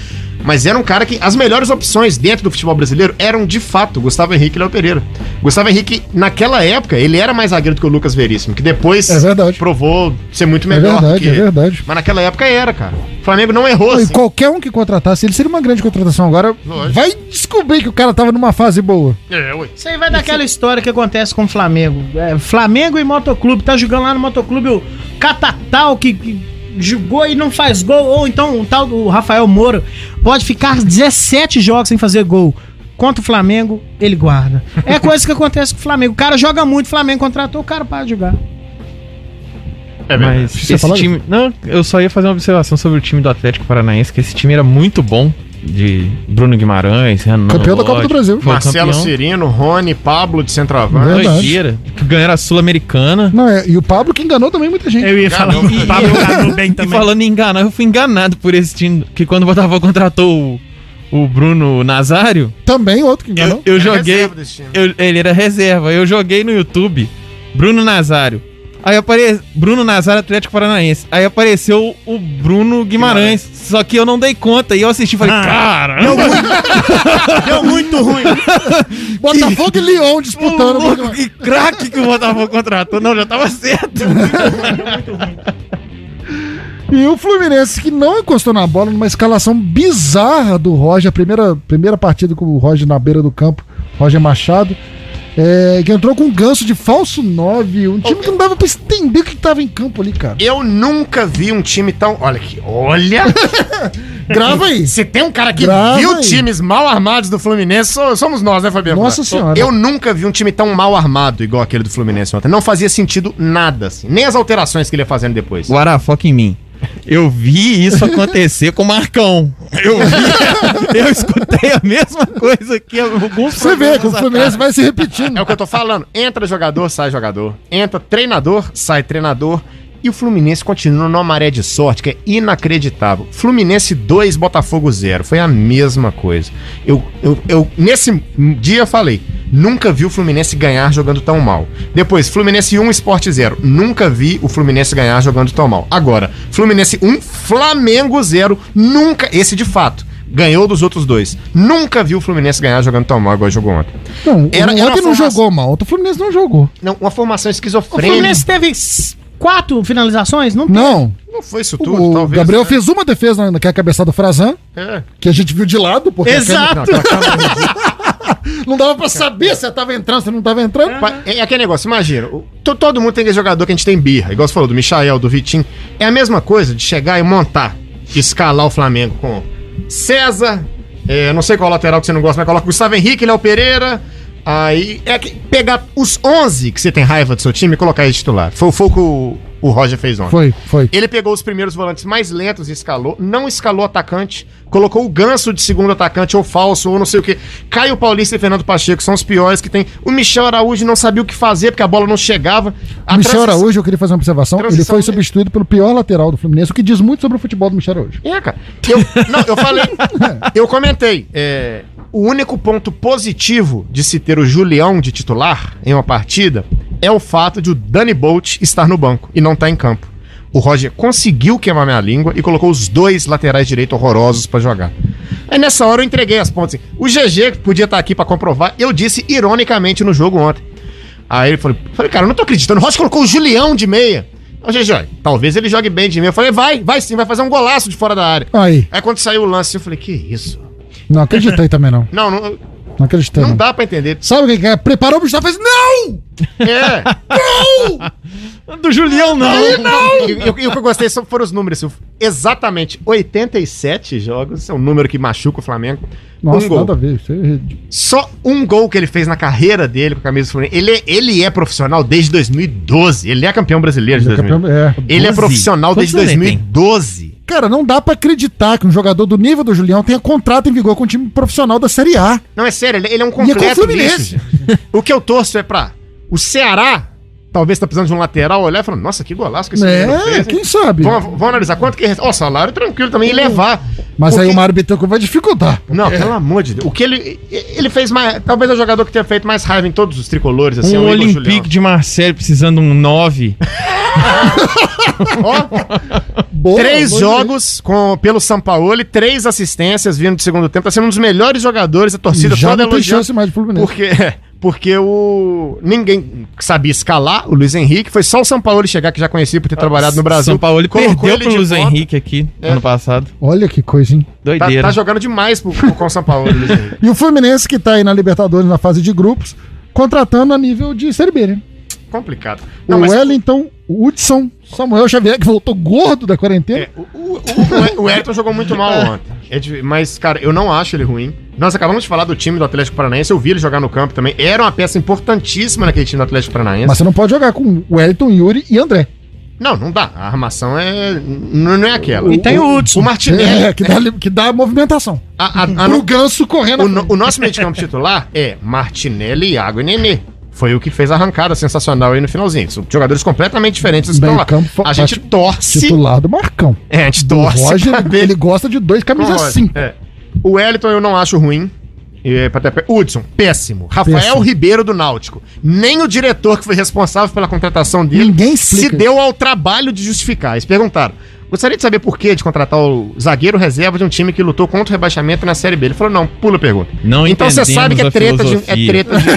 Mas era um cara que as melhores opções dentro do futebol brasileiro eram de fato Gustavo Henrique e Léo Pereira. Gustavo Henrique, naquela época, ele era mais zagueiro do que o Lucas Veríssimo, que depois É verdade. provou ser muito É melhor. verdade, que- é verdade. Mas naquela época era, cara. O Flamengo não errou. E assim. qualquer um que contratasse, ele seria uma grande contratação. Agora, Lógico. vai descobrir que o cara tava numa fase boa. É, ué. Isso aí vai daquela história que acontece com o Flamengo. É, Flamengo e Motoclube. Tá jogando lá no Motoclube o Catatal que, jogou e não faz gol. Ou então o tal do Rafael Moura pode ficar 17 jogos sem fazer gol. Contra o Flamengo, ele guarda. É (laughs) coisa que acontece com o Flamengo. O cara joga muito, o Flamengo contratou, o cara para de jogar. É. Mas esse time. Não, eu só ia fazer uma observação sobre o time do Atlético Paranaense, que esse time era muito bom. De Bruno Guimarães, Renan. Campeão da Copa do Lodge, Brasil. foi Marcelo campeão. Cirino, Rony, Pablo de centroavante. Doideira. Que ganharam a Sul-Americana. Não, é, e o Pablo que enganou também muita gente. Eu ia falar, o Pablo (laughs) enganou bem E também. falando em enganar, eu fui enganado por esse time. Que quando o Botafogo contratou o, o Bruno Nazário, Também outro que enganou. eu, eu Era joguei. reserva desse time. eu- ele era reserva. Eu joguei no YouTube Bruno Nazário. Aí apareceu Bruno Nazário Atlético Paranaense. Aí apareceu o Bruno Guimarães. Só que eu não dei conta. E eu assisti e falei, Ah. cara. Deu muito, (laughs) deu muito ruim. (laughs) Botafogo e Lyon disputando. louco, que craque que o Botafogo contratou. Não, já tava certo. E o Fluminense, que não encostou na bola numa escalação bizarra do Roger, a primeira, primeira partida com o Roger na beira do campo, Roger Machado, é, que entrou com um ganso de falso 9, um time que não dava pra entender o que tava em campo ali, cara. Eu nunca vi um time tão. Olha aqui, olha! (laughs) Grava aí. Se tem um cara que Grava viu aí. times mal armados do Fluminense, so- somos nós, né, Fabiano? Nossa Senhora. Eu nunca vi um time tão mal armado igual aquele do Fluminense ontem. Não fazia sentido nada, assim. Nem as alterações que ele ia fazendo depois. Guará, foca em mim. Eu vi isso acontecer com o Marcão. Eu vi, eu escutei a mesma coisa que alguns Você vê que o Fluminense vai se repetindo. É o que eu tô falando. Entra jogador, sai jogador. Entra treinador, sai treinador. E o Fluminense continua numa maré de sorte que é inacreditável. Fluminense 2, Botafogo 0. Foi a mesma coisa. Eu, eu, eu nesse dia falei, nunca vi o Fluminense ganhar jogando tão mal. Depois, Fluminense 1, Sport 0. Nunca vi o Fluminense ganhar jogando tão mal. Agora, Fluminense 1, Flamengo 0. Nunca, esse de fato. Ganhou dos outros dois. Nunca vi o Fluminense ganhar jogando tão mal igual jogou ontem. Não, Era- ontem era não formação- jogou mal, o Fluminense não jogou. Não, uma formação O esquizofrênica. Fluminense teve quatro finalizações? Não Não, Não foi isso tudo, o talvez. Gabriel né? fez uma defesa na- que é a cabeçada do Frazan, É. que a gente viu de lado, porque a Exato. Não, câmera- não dava pra saber se ela tava entrando, se não tava entrando. Pa- É aquele negócio, imagina, todo mundo tem aquele jogador que a gente tem birra, igual você falou, do Michael, do Vitinho. É a mesma coisa de chegar e montar, escalar o Flamengo com César, é, não sei qual lateral que você não gosta, mas coloca Gustavo Henrique, Léo Pereira. Aí é que pegar os 11 que você tem raiva do seu time e colocar eles titular. Foi, o que o, o Roger fez ontem. Foi, foi. Ele pegou os primeiros volantes mais lentos e escalou, não escalou atacante, colocou o ganso de segundo atacante ou falso ou não sei o que. Caio Paulista e Fernando Pacheco são os piores que tem. O Michel Araújo não sabia o que fazer porque a bola não chegava. A O Michel Araújo, eu queria fazer uma observação. Ele foi substituído pelo pior lateral do Fluminense, o que diz muito sobre o futebol do Michel Araújo. É, cara. Eu, não, eu falei. (laughs) eu comentei. é, o único ponto positivo de se ter o Julião de titular em uma partida é o fato de o Danny Bolt estar no banco e não estar em campo. O Roger conseguiu queimar minha língua e colocou os dois laterais direito horrorosos pra jogar. Aí nessa hora eu entreguei as pontas. assim. O GG, podia estar aqui pra comprovar, eu disse ironicamente no jogo ontem. Aí ele falou, falei, cara, eu não tô acreditando. O Roger colocou o Julião de meia. Ô, GG, talvez ele jogue bem de meia. Eu falei, vai, vai sim, vai fazer um golaço de fora da área. Aí. Aí quando saiu o lance, eu falei, que isso? Não acreditei também, não. Não, não, Não acreditei, não não. dá pra entender. Sabe o que é? Preparou o bicho fez. Não! É. Do Julião, não. E, e- e o que eu gostei foram os números. Silvio. Exatamente 87 jogos. Esse é um número que machuca o Flamengo. Nossa, um gol. nada a ver. Isso é... Só um gol que ele fez na carreira dele com a camisa do Fluminense. Ele, é- ele é profissional desde 2012. Ele é campeão brasileiro de Ele é 2012. campeão- é. Ele é 12. profissional Quantos desde anos ele tem? 2012. Cara, não dá pra acreditar que um jogador do nível do Julião tenha contrato em vigor com um time profissional da Série A. Não, é sério, ele, ele é um E é com o completo Fluminense. O que eu torço é pra o Ceará, talvez tá precisando de um lateral, olhar e falar, nossa, que golaço que esse É, fez, hein?" quem sabe? Vamos, vamos analisar quanto que... Ó, salário tranquilo também e levar. Mas aí Porque- o Mário Bittencourt vai dificultar. Não, pelo amor de Deus. O que ele... Ele fez mais... Talvez é o jogador que tenha feito mais raiva em todos os tricolores, assim, é Um o Igor Julião. Olympique de Marseille precisando um 9. (laughs) Boa, Três boa jogos com, pelo São Paulo, três assistências vindo do segundo tempo. Tá sendo um dos melhores jogadores, a torcida Já toda não tem elogiando. chance mais de Fluminense. Porque, porque o. Ninguém sabia escalar o Luiz Henrique. Foi só o São Paulo chegar, que já conhecia por ter trabalhado no Brasil. São Paulo perdeu pro Luiz ponta. Henrique aqui É. ano passado. Olha que coisa, hein? Tá, Doideira. tá jogando demais pro, pro- com o São Paulo, Luiz Henrique. E o Fluminense, que tá aí na Libertadores, na fase de grupos, contratando a nível de Série B, né? Complicado. o Não, mas Wellington, o Hudson, Samuel Xavier, que voltou gordo da quarentena. É, o, o, o, o Everton jogou muito mal ontem. É de- mas, cara, eu não acho ele ruim. Nós acabamos de falar do time do Atlético Paranaense. Eu vi ele jogar no campo também. Era uma peça importantíssima naquele time do Atlético Paranaense. Mas você não pode jogar com Wellington, Yuri e André. Não, não dá. A armação é. Não, não é aquela. E tem o Hudson. O Martinelli. É, que dá, que dá movimentação. A, a, a, Pro ganso correndo. o, no- o nosso meio de campo titular é Martinelli, Iago e Nenê. Foi o que fez a arrancada sensacional aí no finalzinho. São jogadores completamente diferentes que estão lá. campo, A gente torce. Titular do Marcão. É, a gente O torce. Roger, ele gosta de dois camisas. 5. É. O Wellington eu não acho ruim. Ter- Hudson, péssimo. Rafael Péssimo. Ribeiro do Náutico. Nem o diretor que foi responsável pela contratação dele Ninguém se deu ao trabalho de justificar. Eles perguntaram: gostaria de saber por que de contratar o zagueiro reserva de um time que lutou contra o rebaixamento na Série B. Ele falou: não, pula a pergunta. Não então você sabe que é a treta de. É filosofia. treta de.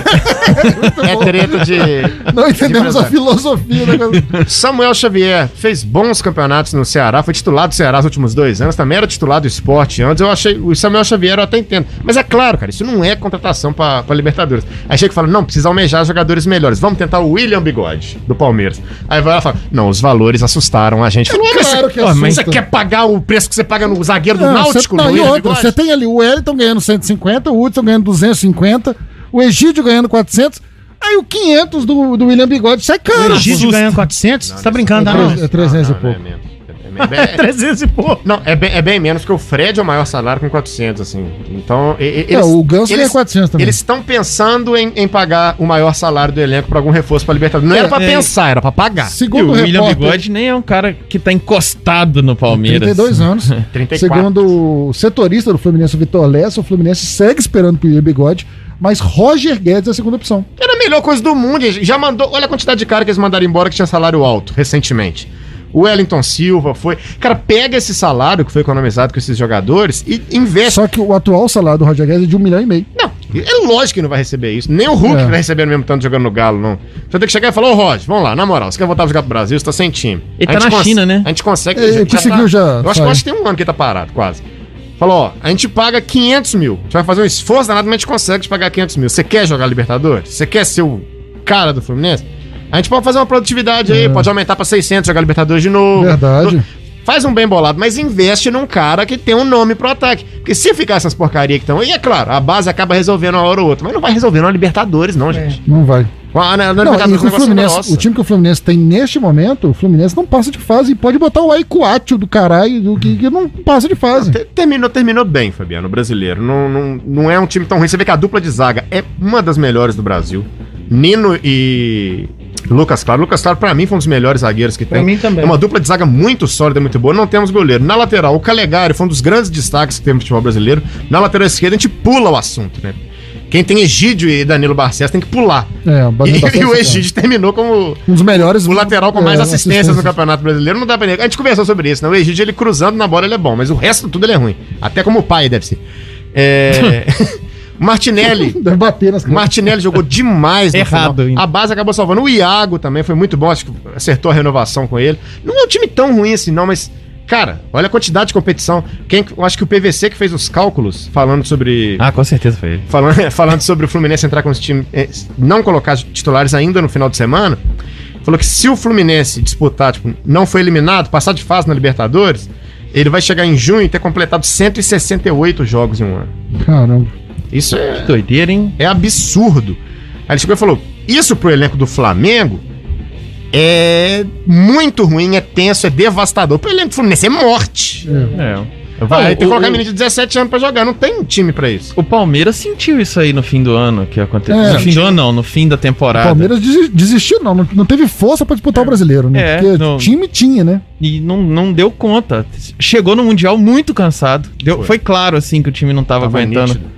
(laughs) é treta de. Não entendemos a de filosofia da coisa. Samuel Xavier fez bons campeonatos no Ceará, foi titular do Ceará nos últimos dois anos, também era titular do esporte antes. Eu achei. O Samuel Xavier eu até entendo. Mas é claro, cara, isso não é contratação pra, pra Libertadores. Aí chega e fala: não, precisa almejar jogadores melhores. Vamos tentar o William Bigode, do Palmeiras. Aí vai lá e fala: não, os valores assustaram a gente. Falou, mas claro que mas você assusta. quer pagar o preço que você paga no zagueiro do Não, Náutico? cê, não, e William outra, Bigode? você tem ali o Wellington ganhando 150, o Hudson ganhando 250, o Egídio ganhando 400, aí o 500 do, do William Bigode sai O caro. Egídio ganhando 400? Você tá brincando, É tá não? é 300 e Não, não, pouco. É menos. É bem- é (laughs) bem- 300 e pouco. Não, é bem, é bem menos, porque o Fred é o maior salário com 400, assim. Então, e- e- É, o Ganso eles, 400 também. eles estão pensando em, em pagar o maior salário do elenco pra algum reforço pra Libertadores. Não era pra é. pensar, era pra pagar. E Segundo o o William repórter, Bigode nem é um cara que tá encostado no Palmeiras. 32 anos. (laughs) 34. Segundo o setorista do Fluminense, o Vitor Lessa, o Fluminense segue esperando pro William Bigode, mas Roger Guedes é a segunda opção. Era a melhor coisa do mundo. e Já mandou. Olha a quantidade de cara que eles mandaram embora que tinha salário alto recentemente. O Wellington Silva foi. Cara, pega esse salário que foi economizado com esses jogadores e investe. Só que o atual salário do Roger Guedes é de um milhão e meio. Não, é lógico que não vai receber isso. Nem o Hulk É. vai receber no mesmo tanto jogando no Galo, não. Você tem que chegar e falar, ô Roger, vamos lá, na moral, você quer voltar a jogar pro Brasil, você tá sem time. Ele tá na cons- China, né? A gente consegue. Ele conseguiu já Eu acho, que- sair. eu acho que tem um ano que ele tá parado, quase. Falou, ó, a gente paga 500 mil. A gente vai fazer um esforço danado, mas a gente consegue te pagar 500 mil. Você quer jogar Libertadores? Você quer ser o cara do Fluminense? A gente pode fazer uma produtividade aí, pode aumentar pra 600, jogar Libertadores de novo. É. Verdade. No- Faz um bem bolado, mas investe num cara que tem um nome pro ataque. Porque se ficar essas porcarias que estão. E é claro, a base acaba resolvendo uma hora ou outra. Mas não vai resolver uma Libertadores, não, gente. Não vai. Ah, na, na Não, o é Fluminense, o time que o Fluminense tem neste momento, o Fluminense não passa de fase e pode botar o Aicuatio do caralho, do que, que não passa de fase. Te- Terminou, terminou bem, Fabiano, o brasileiro. Não, não, não é um time tão ruim. Você vê que a dupla de zaga é uma das melhores do Brasil. Nino e Lucas Claro. Lucas Claro, pra mim, foi um dos melhores zagueiros que Pra tem. mim também. É uma dupla de zaga muito sólida, muito boa. Não temos goleiro. Na lateral, o Calegari foi um dos grandes destaques que teve no futebol brasileiro. Na lateral esquerda, a gente pula o assunto, né? Quem tem Egídio e Danilo Barcelos tem que pular. É, o Danilo (laughs) E, Barcelos, e o é. Egídio terminou como Um dos melhores. o lateral com mais é, assistências no Campeonato Brasileiro. Não dá pra negar. A gente conversou sobre isso, né? O Egídio, ele cruzando na bola, ele é bom, mas o resto tudo ele é ruim. Até como o pai deve ser. É... (laughs) (laughs) Martinelli. (laughs) Deve bater nas O Martinelli jogou demais no Errado final. ainda. A base acabou salvando. O Iago também foi muito bom, acho que acertou a renovação com ele. Não é um time tão ruim assim, não, mas. Cara, olha a quantidade de competição. Quem, eu acho que o PVC que fez os cálculos falando sobre. Ah, com certeza foi ele. Falando, (laughs) falando sobre o Fluminense entrar com esse time, eh, não colocar titulares ainda no final de semana, falou que se o Fluminense disputar, tipo, não foi eliminado, passar de fase na Libertadores, ele vai chegar em junho e ter completado 168 jogos em um ano. Caramba. Isso é, Doideira, hein? é absurdo. Aí ele chegou e falou: Isso pro elenco do Flamengo é muito ruim, é tenso, é devastador. Pro elenco do Fluminense é morte. É. Vai Não, ter que o- colocar o- menino de 17 anos pra jogar, não tem time pra isso. O Palmeiras sentiu isso aí no fim do ano que aconteceu. É. no fim do ano, não, no fim da O temporada. Palmeiras desi- desistiu, não, não. teve força pra disputar o brasileiro, né? É, Porque não- time tinha, né? E não, não deu conta. Chegou no Mundial muito cansado. Deu- Foi. foi. claro, assim, que o time não tava, Tava aguentando. nítido.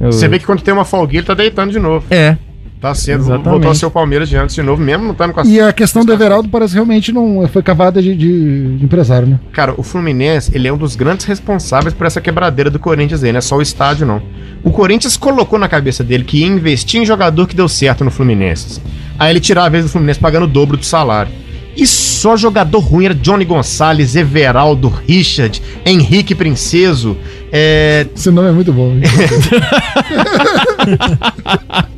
Você vê que quando tem uma folguinha, ele tá deitando de novo. É. Tá sendo, Exatamente. a ser o Palmeiras de antes de novo, mesmo não estando com a E a questão do Everaldo parece realmente não foi cavada de, de- de empresário, né? Cara, o Fluminense, ele é um dos grandes responsáveis por essa quebradeira do Corinthians aí, não é só o estádio, não. O Corinthians colocou na cabeça dele que ia investir em jogador que deu certo no Fluminense. Aí ele tirava a vez do Fluminense pagando o dobro do salário. E só jogador ruim era Johnny Gonçalves, Everaldo, Richard, Henrique Princeso, é, Esse nome é muito bom. (laughs)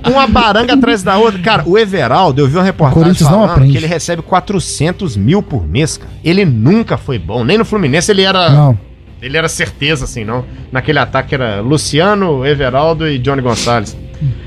uma baranga atrás da outra. Cara, o Everaldo, eu vi uma reportagem falando que ele recebe 400 mil por mês, cara. Ele nunca foi bom. Nem no Fluminense ele era... Não. Ele era certeza, assim, não. Naquele ataque era Luciano, Everaldo e Johnny Gonçalves.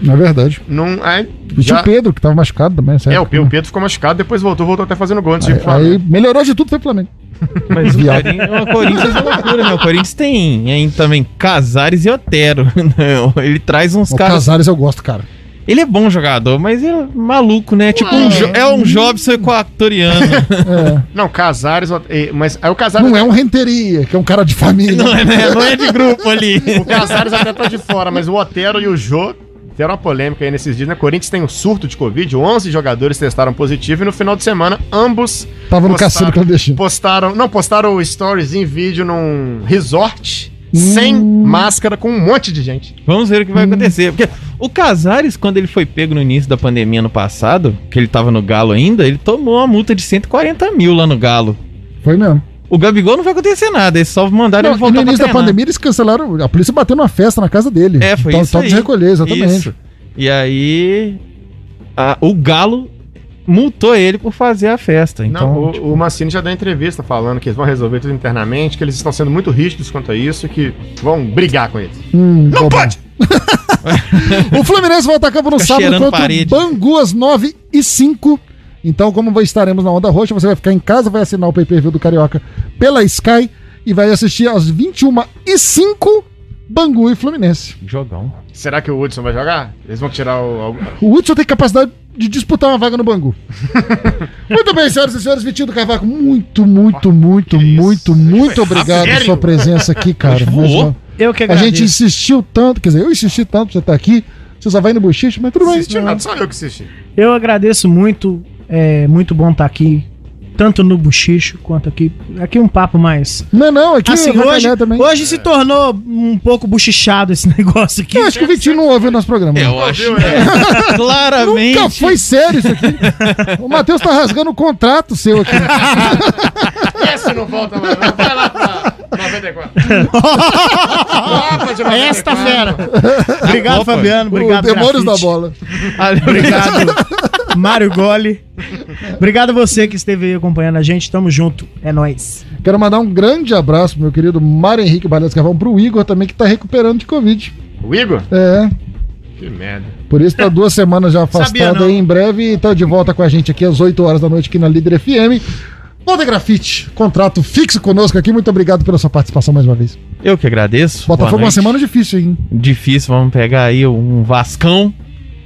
Não é verdade. Não, aí, E tinha o Pedro, que tava machucado também. nessa É, o Pedro, né? o Pedro ficou machucado, depois voltou, voltou até fazendo gol antes de Aí, pro Flamengo. aí melhorou de tudo, foi pro Flamengo. (laughs) Mas o Viado. Corinthians, o Corinthians é loucura, né? O Corinthians tem hein, também Casares e Otero. (laughs) Não, ele traz uns O caras. Casares eu gosto, cara. Ele é bom jogador, mas ele é maluco, né? Tipo, um jo- é um Jobson equatoriano. (laughs) É. Não, Casares, eh, mas aí o Casares... Não é um renteria, que é um cara de família. Não é, né? Não é de grupo ali. O Casares até tá de fora, mas o Otero e o Jô deram uma polêmica aí nesses dias, né? Corinthians tem um surto de Covid, 11 jogadores testaram positivo e no final de semana ambos Tava no postaram- cassino clandestino. postaram, não, postaram stories em vídeo num resort Hum. sem máscara com um monte de gente. Vamos ver o que vai acontecer. Porque o Casares, quando ele foi pego no início da pandemia ano passado, que ele tava no Galo ainda, ele tomou uma multa de 140 mil lá no Galo. Foi mesmo. O Gabigol não vai acontecer nada, eles só mandaram Não, ele e voltar no início pra da pandemia eles cancelaram. A polícia bateu numa festa na casa dele. É, foi Tal- isso aí. de recolher, exatamente. Isso. E aí, a- o Galo multou ele por fazer a festa. Então, não, o, o Mancini já deu entrevista falando que eles vão resolver tudo internamente, que eles estão sendo muito rígidos quanto a isso e que vão brigar com eles. Hum, Não pode! (laughs) O Fluminense volta a campo no Fica sábado contra parede. o Bangu às 9 e 5. Então, como estaremos na Onda Roxa, você vai ficar em casa, vai assinar o pay-per-view do Carioca pela Sky e vai assistir às 21 e 5 Bangu e Fluminense. jogão. Será que o Hudson vai jogar? Eles vão tirar o. O Hudson tem capacidade de disputar uma vaga no Bangu. (laughs) muito bem, senhoras e senhores, Vitinho do Cavaco, muito, muito, muito, muito, muito obrigado pela sua presença aqui, cara. Voou? Eu que A agradeço. gente insistiu tanto, quer dizer, eu insisti tanto pra você estar aqui, você só vai no bochiche, mas tudo Não bem. assisti nada, só eu que assisti. Eu agradeço muito. É muito bom estar aqui. Tanto no buchicho quanto aqui. Aqui um papo mais. Não, não, aqui Assim, hoje, hoje se tornou um pouco buchichado esse (laughs) negócio aqui. Eu acho que o Vitinho não ouviu nosso programa. né? Eu acho. é. (laughs) Claramente. Nunca foi sério isso aqui. o Matheus tá rasgando o contrato seu aqui. (laughs) Esse não volta mais, não. Vai lá pra 94. Copa de 94. Esta fera. Obrigado, Copa. Fabiano. Obrigado, o Demônios da. Bola. Obrigado, Mário Goli. Obrigado a você que esteve aí acompanhando a gente. Tamo junto. É nóis. Quero mandar um grande abraço pro meu querido Mário Henrique Balhas Carvão, pro Igor também, que tá recuperando de Covid. O Igor? É. Que merda. Por isso tá duas semanas já afastado aí em breve e tá de volta com a gente aqui às 8 horas da noite aqui na Líder FM. Walter Grafite, contrato fixo conosco aqui. Muito obrigado pela sua participação mais uma vez. Eu que agradeço. Botafogo Boa uma semana difícil, hein? Difícil, vamos pegar aí um Vascão.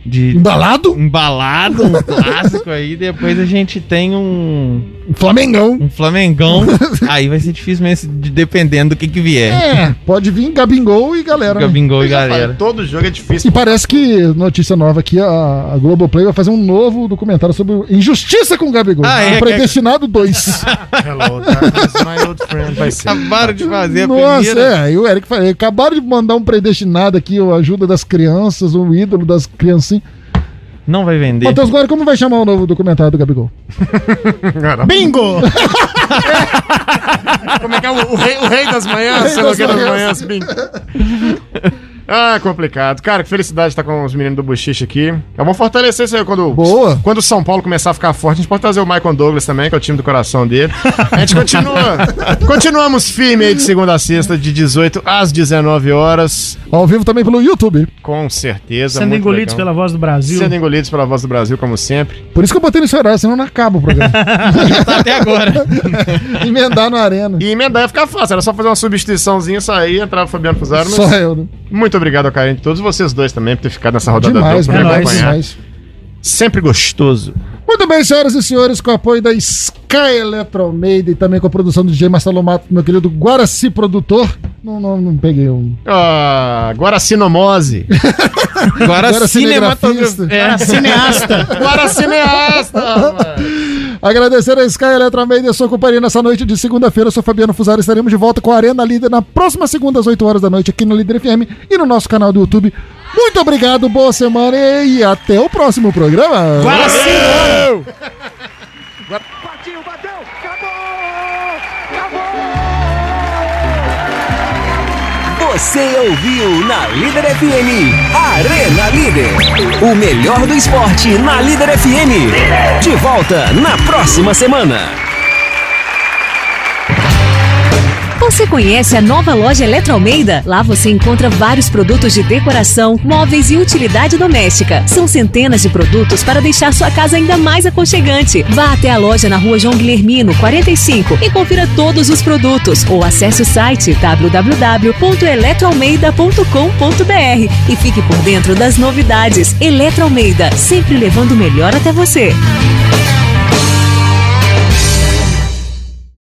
De... Embalado? Embalado, um clássico aí. Depois a gente tem um. Flamengão. Um Flamengão. (laughs) aí vai ser difícil mesmo, de- dependendo do que que vier. É, pode vir Gabingol e galera. né? Gabingol e galera. Todo jogo é difícil. E parece que, notícia nova aqui, a, a Globoplay vai fazer um novo documentário sobre injustiça com o Gabigol. Ah, é, o Predestinado 2. (laughs) Hello, darkness, my old friend. Vai ser. Acabaram de fazer a Nossa, primeira. é, e o Eric falou, acabaram de mandar um predestinado aqui, o Ajuda das Crianças, o ídolo das criancinhas. Não vai vender. Matheus Góes, como vai chamar o novo documentário do Gabigol? Bingo! Como é que é o, o rei, o rei das manhãs? Rei o das que é das manhãs. manhãs, bem. Ah, complicado. Cara, que felicidade estar com os meninos do Buchiche aqui. Vamos fortalecer isso aí quando. Boa. Quando o São Paulo começar a ficar forte, a gente pode trazer o Michael Douglas também, que é o time do coração dele. A gente continua. (laughs) continuamos firme aí de segunda a sexta, de 18 às 19 horas. Ao vivo também pelo YouTube. Com certeza. Sendo muito engolidos legal. pela voz do Brasil. Sendo engolidos pela voz do Brasil, como sempre. Por isso que eu botei nesse horário, senão não acaba o programa. (laughs) tá até agora. (laughs) Emendar no Arena. E emendar ia ficar fácil, era só fazer uma substituiçãozinha, sair, entrar o Fabiano Fusaro. Só eu, né? Muito obrigado ao carinho de todos vocês dois também por ter ficado nessa rodada Demais, dupla, me demais, acompanhar. demais. Sempre gostoso. Muito bem, senhoras e senhores, com o apoio da Sky Electromeida e também com a produção do DJ Marcelo Mato, meu querido Guaraci Produtor. Não, não, não peguei um. Ah, Guaracinomose. (laughs) Cinematografia. É. Cineasta. Guaracineasta. (laughs) Agradecer a Sky Eletromedia sua companhia nessa noite de segunda-feira. Eu sou Fabiano Fusaro. Estaremos de volta com a Arena Líder na próxima segunda, às 8 horas da noite, aqui no Líder FM e no nosso canal do YouTube. Muito obrigado, boa semana e até o próximo programa. Guaraci! Partiu, Você ouviu na Líder FM Arena Líder. O melhor do esporte na Líder FM. De volta na próxima semana. Você conhece a nova loja Eletroalmeida? Lá você encontra vários produtos de decoração, móveis e utilidade doméstica. São centenas de produtos para deixar sua casa ainda mais aconchegante. Vá até a loja na rua João Guilhermino, 45 e confira todos os produtos ou acesse o site www.eletroalmeida.com.br e fique por dentro das novidades. Eletroalmeida, sempre levando o melhor até você.